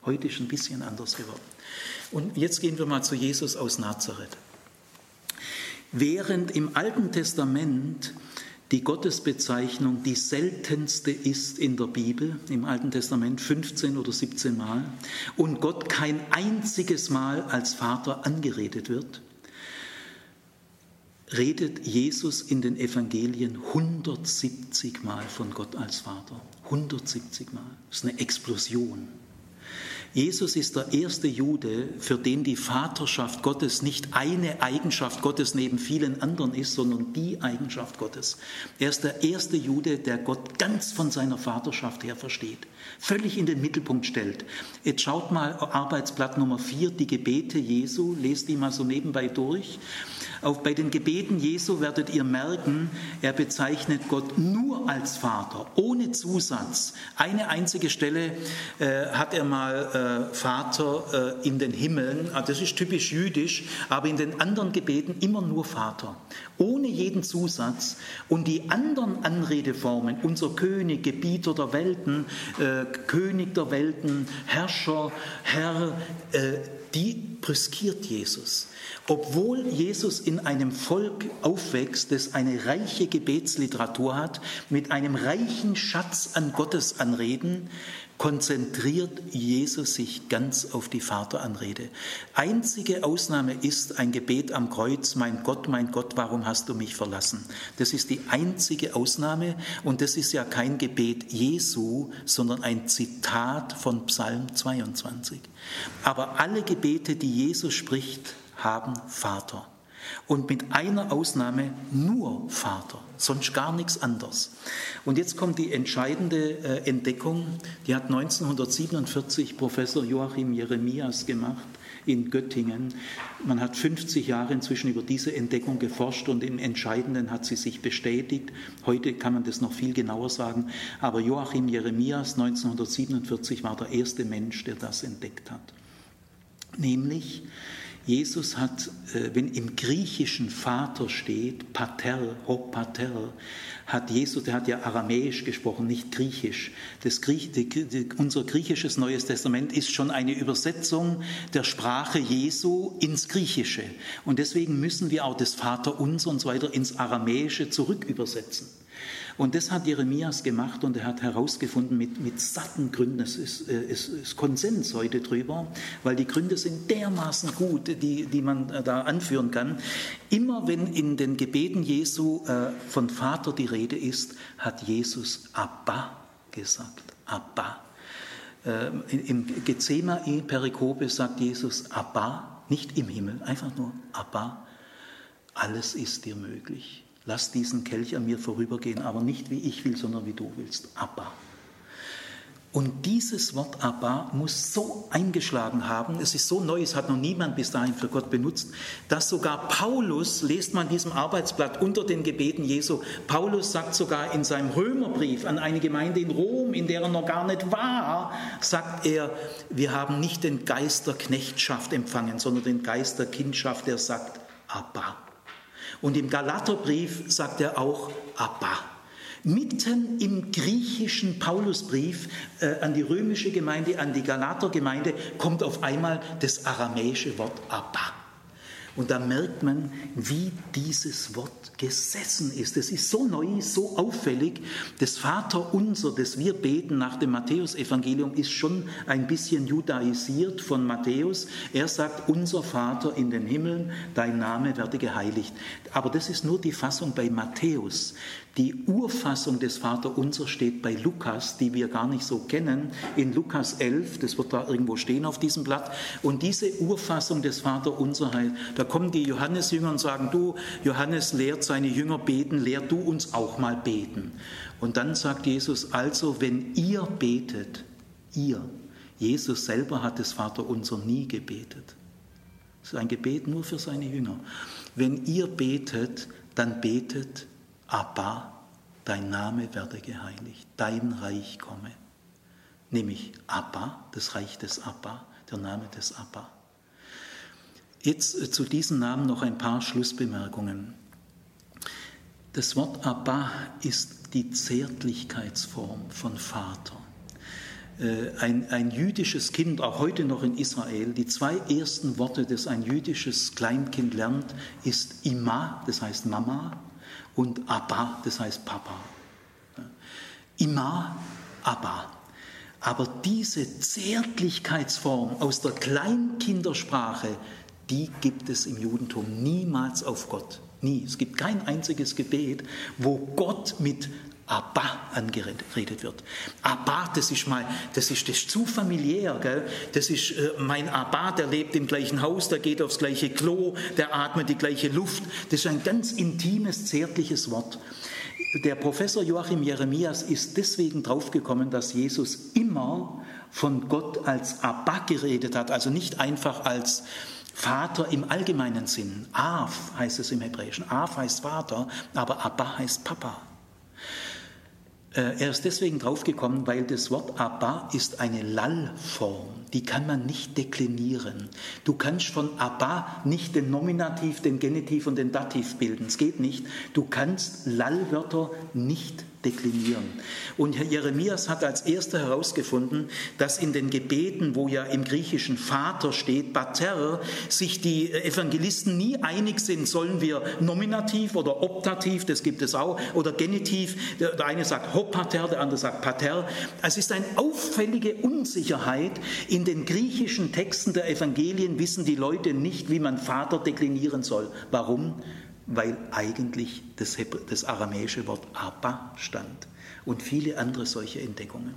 Heute ist ein bisschen anders geworden. Und jetzt gehen wir mal zu Jesus aus Nazareth. Während im Alten Testament die Gottesbezeichnung die seltenste ist in der Bibel, im Alten Testament 15 oder 17 Mal, und Gott kein einziges Mal als Vater angeredet wird, redet Jesus in den Evangelien 170 Mal von Gott als Vater. 170 Mal. Das ist eine Explosion. Jesus ist der erste Jude, für den die Vaterschaft Gottes nicht eine Eigenschaft Gottes neben vielen anderen ist, sondern die Eigenschaft Gottes. Er ist der erste Jude, der Gott ganz von seiner Vaterschaft her versteht, völlig in den Mittelpunkt stellt. Jetzt schaut mal Arbeitsblatt Nummer 4, die Gebete Jesu, lest die mal so nebenbei durch. Auch bei den Gebeten Jesu werdet ihr merken, er bezeichnet Gott nur als Vater, ohne Zusatz. Eine einzige Stelle äh, hat er mal äh, Vater äh, in den Himmeln, ah, das ist typisch jüdisch, aber in den anderen Gebeten immer nur Vater, ohne jeden Zusatz. Und die anderen Anredeformen, unser König, Gebieter der Welten, äh, König der Welten, Herrscher, Herr, äh, die brüskiert Jesus. Obwohl Jesus in einem Volk aufwächst, das eine reiche Gebetsliteratur hat, mit einem reichen Schatz an Gottesanreden, konzentriert Jesus sich ganz auf die Vateranrede. Einzige Ausnahme ist ein Gebet am Kreuz, mein Gott, mein Gott, warum hast du mich verlassen? Das ist die einzige Ausnahme und das ist ja kein Gebet Jesu, sondern ein Zitat von Psalm 22. Aber alle Gebete, die Jesus spricht, haben Vater. Und mit einer Ausnahme nur Vater, sonst gar nichts anderes. Und jetzt kommt die entscheidende äh, Entdeckung, die hat 1947 Professor Joachim Jeremias gemacht in Göttingen. Man hat 50 Jahre inzwischen über diese Entdeckung geforscht und im Entscheidenden hat sie sich bestätigt. Heute kann man das noch viel genauer sagen, aber Joachim Jeremias 1947 war der erste Mensch, der das entdeckt hat. Nämlich, Jesus hat, äh, wenn im griechischen Vater steht, Pater, ho Pater, hat Jesus, der hat ja Aramäisch gesprochen, nicht Griechisch. Das Griech, die, die, unser griechisches Neues Testament ist schon eine Übersetzung der Sprache Jesu ins Griechische. Und deswegen müssen wir auch das Vater uns und so weiter ins Aramäische zurückübersetzen. Und das hat Jeremias gemacht und er hat herausgefunden mit, mit satten Gründen, es ist, äh, es ist Konsens heute drüber, weil die Gründe sind dermaßen gut, die, die man äh, da anführen kann. Immer wenn in den Gebeten Jesu äh, von Vater die Rede ist, hat Jesus Abba gesagt. Abba. Im Gethsemane Perikope sagt Jesus Abba, nicht im Himmel, einfach nur Abba. Alles ist dir möglich. Lass diesen Kelch an mir vorübergehen, aber nicht wie ich will, sondern wie du willst. Abba. Und dieses Wort Abba muss so eingeschlagen haben, es ist so neu, es hat noch niemand bis dahin für Gott benutzt, dass sogar Paulus, lest man diesem Arbeitsblatt unter den Gebeten Jesu, Paulus sagt sogar in seinem Römerbrief an eine Gemeinde in Rom, in der er noch gar nicht war, sagt er, wir haben nicht den Geist der Knechtschaft empfangen, sondern den Geist der Kindschaft, der sagt Abba. Und im Galaterbrief sagt er auch Abba. Mitten im griechischen Paulusbrief äh, an die römische Gemeinde, an die Galatergemeinde, kommt auf einmal das aramäische Wort Abba. Und da merkt man, wie dieses Wort gesessen ist. Es ist so neu, so auffällig. Das Vaterunser, das wir beten nach dem Matthäusevangelium, ist schon ein bisschen judaisiert von Matthäus. Er sagt, unser Vater in den Himmeln, dein Name werde geheiligt. Aber das ist nur die Fassung bei Matthäus. Die Urfassung des Vaterunser steht bei Lukas, die wir gar nicht so kennen, in Lukas 11, das wird da irgendwo stehen auf diesem Blatt. Und diese Urfassung des Vaterunser, da kommen die Johannesjünger und sagen, du, Johannes lehrt seine Jünger beten, lehr du uns auch mal beten. Und dann sagt Jesus, also wenn ihr betet, ihr, Jesus selber hat das Vaterunser nie gebetet. Das ist ein Gebet nur für seine Jünger. Wenn ihr betet, dann betet Abba, dein Name werde geheiligt, dein Reich komme. Nämlich Abba, das Reich des Abba, der Name des Abba. Jetzt äh, zu diesem Namen noch ein paar Schlussbemerkungen. Das Wort Abba ist die Zärtlichkeitsform von Vater. Äh, ein, ein jüdisches Kind, auch heute noch in Israel, die zwei ersten Worte, das ein jüdisches Kleinkind lernt, ist Ima, das heißt Mama, und Abba, das heißt Papa. Ima, Abba. Aber diese Zärtlichkeitsform aus der Kleinkindersprache, die gibt es im Judentum niemals auf Gott. Nie. Es gibt kein einziges Gebet, wo Gott mit Abba angeredet wird. Abba, das ist mal, das ist, das ist zu familiär, gell? Das ist äh, mein Abba, der lebt im gleichen Haus, der geht aufs gleiche Klo, der atmet die gleiche Luft. Das ist ein ganz intimes, zärtliches Wort. Der Professor Joachim Jeremias ist deswegen draufgekommen, dass Jesus immer von Gott als Abba geredet hat, also nicht einfach als Vater im allgemeinen Sinn. Av heißt es im Hebräischen. Av heißt Vater, aber Abba heißt Papa. Äh, er ist deswegen draufgekommen, weil das Wort Abba ist eine Lallform. Die kann man nicht deklinieren. Du kannst von Abba nicht den Nominativ, den Genitiv und den Dativ bilden. Es geht nicht. Du kannst Lallwörter nicht deklinieren. Und Herr Jeremias hat als erster herausgefunden, dass in den Gebeten, wo ja im griechischen Vater steht, Pater, sich die Evangelisten nie einig sind, sollen wir Nominativ oder Optativ, das gibt es auch, oder Genitiv. Der eine sagt Hopater, der andere sagt Pater. Es ist eine auffällige Unsicherheit. In den griechischen Texten der Evangelien wissen die Leute nicht, wie man Vater deklinieren soll. Warum? Weil eigentlich das, das aramäische Wort Abba stand und viele andere solche Entdeckungen.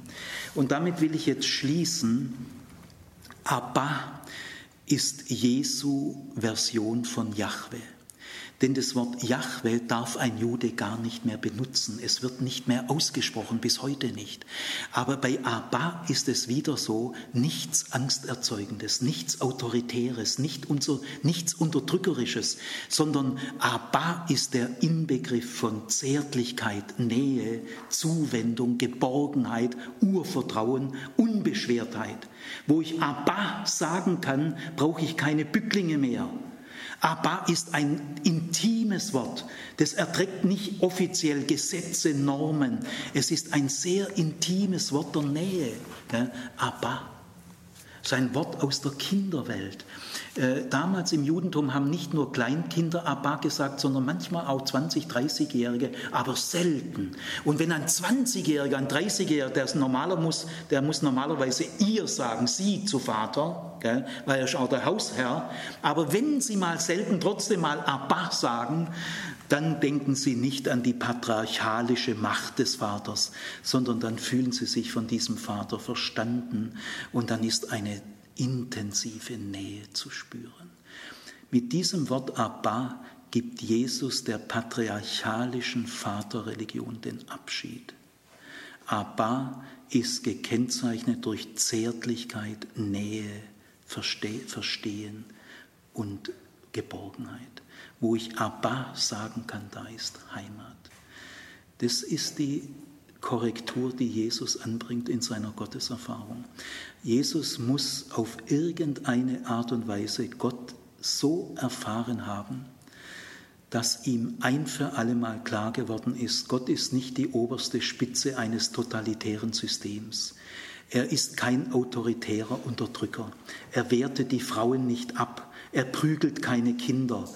Und damit will ich jetzt schließen, Abba ist Jesu Version von Yahweh. Denn das Wort Jahwe darf ein Jude gar nicht mehr benutzen. Es wird nicht mehr ausgesprochen, bis heute nicht. Aber bei Abba ist es wieder so, nichts Angsterzeugendes, nichts Autoritäres, nicht unser, nichts Unterdrückerisches, sondern Abba ist der Inbegriff von Zärtlichkeit, Nähe, Zuwendung, Geborgenheit, Urvertrauen, Unbeschwertheit. Wo ich Abba sagen kann, brauche ich keine Bücklinge mehr Abba ist ein intimes Wort. Das erträgt nicht offiziell Gesetze, Normen. Es ist ein sehr intimes Wort der Nähe. Abba. Sein Wort aus der Kinderwelt. Äh, damals im Judentum haben nicht nur Kleinkinder Abba gesagt, sondern manchmal auch 20, 30-Jährige, aber selten. Und wenn ein 20-Jähriger, ein 30-Jähriger, der, normaler muss, der muss normalerweise ihr sagen, sie zu Vater, gell, weil er ist auch der Hausherr. Aber wenn sie mal selten trotzdem mal Abba sagen, dann denken sie nicht an die patriarchalische Macht des Vaters, sondern dann fühlen sie sich von diesem Vater verstanden und dann ist eine intensive Nähe zu spüren. Mit diesem Wort Abba gibt Jesus der patriarchalischen Vaterreligion den Abschied. Abba ist gekennzeichnet durch Zärtlichkeit, Nähe, Verstehen und Geborgenheit. Wo ich Abba sagen kann, da ist Heimat. Das ist die Korrektur, die Jesus anbringt in seiner Gotteserfahrung. Jesus muss auf irgendeine Art und Weise Gott so erfahren haben, dass ihm ein für allemal klar geworden ist, Gott ist nicht die oberste Spitze eines totalitären Systems. Er ist kein autoritärer Unterdrücker. Er wertet die Frauen nicht ab. Er prügelt keine Kinder.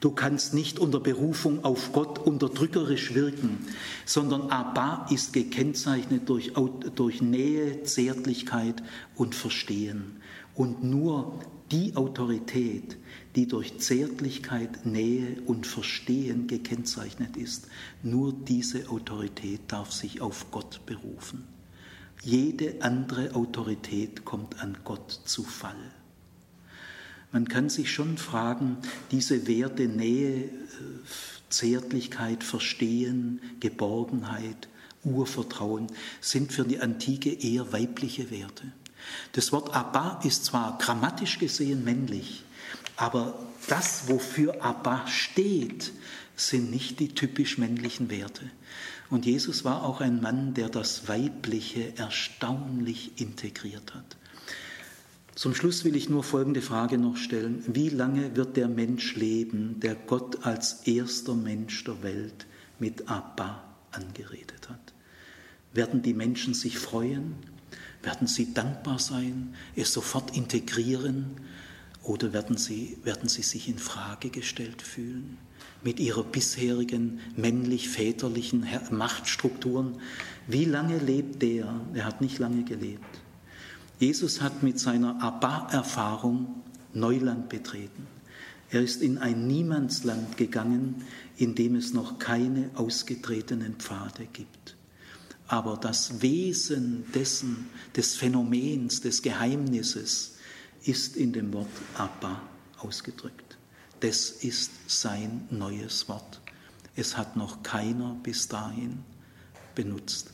Du kannst nicht unter Berufung auf Gott unterdrückerisch wirken, sondern Abba ist gekennzeichnet durch, durch Nähe, Zärtlichkeit und Verstehen. Und nur die Autorität, die durch Zärtlichkeit, Nähe und Verstehen gekennzeichnet ist, nur diese Autorität darf sich auf Gott berufen. Jede andere Autorität kommt an Gott zu Fall. Man kann sich schon fragen, diese Werte Nähe, Zärtlichkeit, Verstehen, Geborgenheit, Urvertrauen sind für die Antike eher weibliche Werte. Das Wort Abba ist zwar grammatisch gesehen männlich, aber das, wofür Abba steht, sind nicht die typisch männlichen Werte. Und Jesus war auch ein Mann, der das Weibliche erstaunlich integriert hat. Zum Schluss will ich nur folgende Frage noch stellen. Wie lange wird der Mensch leben, der Gott als erster Mensch der Welt mit Abba angeredet hat? Werden die Menschen sich freuen? Werden sie dankbar sein, es sofort integrieren? Oder werden sie, werden sie sich in Frage gestellt fühlen? Mit ihrer bisherigen männlich-väterlichen Machtstrukturen. Wie lange lebt der? Er hat nicht lange gelebt. Jesus hat mit seiner Abba-Erfahrung Neuland betreten. Er ist in ein Niemandsland gegangen, in dem es noch keine ausgetretenen Pfade gibt. Aber das Wesen dessen, des Phänomens, des Geheimnisses ist in dem Wort Abba ausgedrückt. Das ist sein neues Wort. Es hat noch keiner bis dahin benutzt.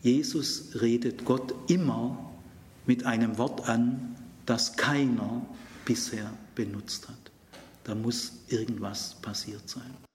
Jesus redet Gott immer mit einem Wort an, das keiner bisher benutzt hat. Da muss irgendwas passiert sein.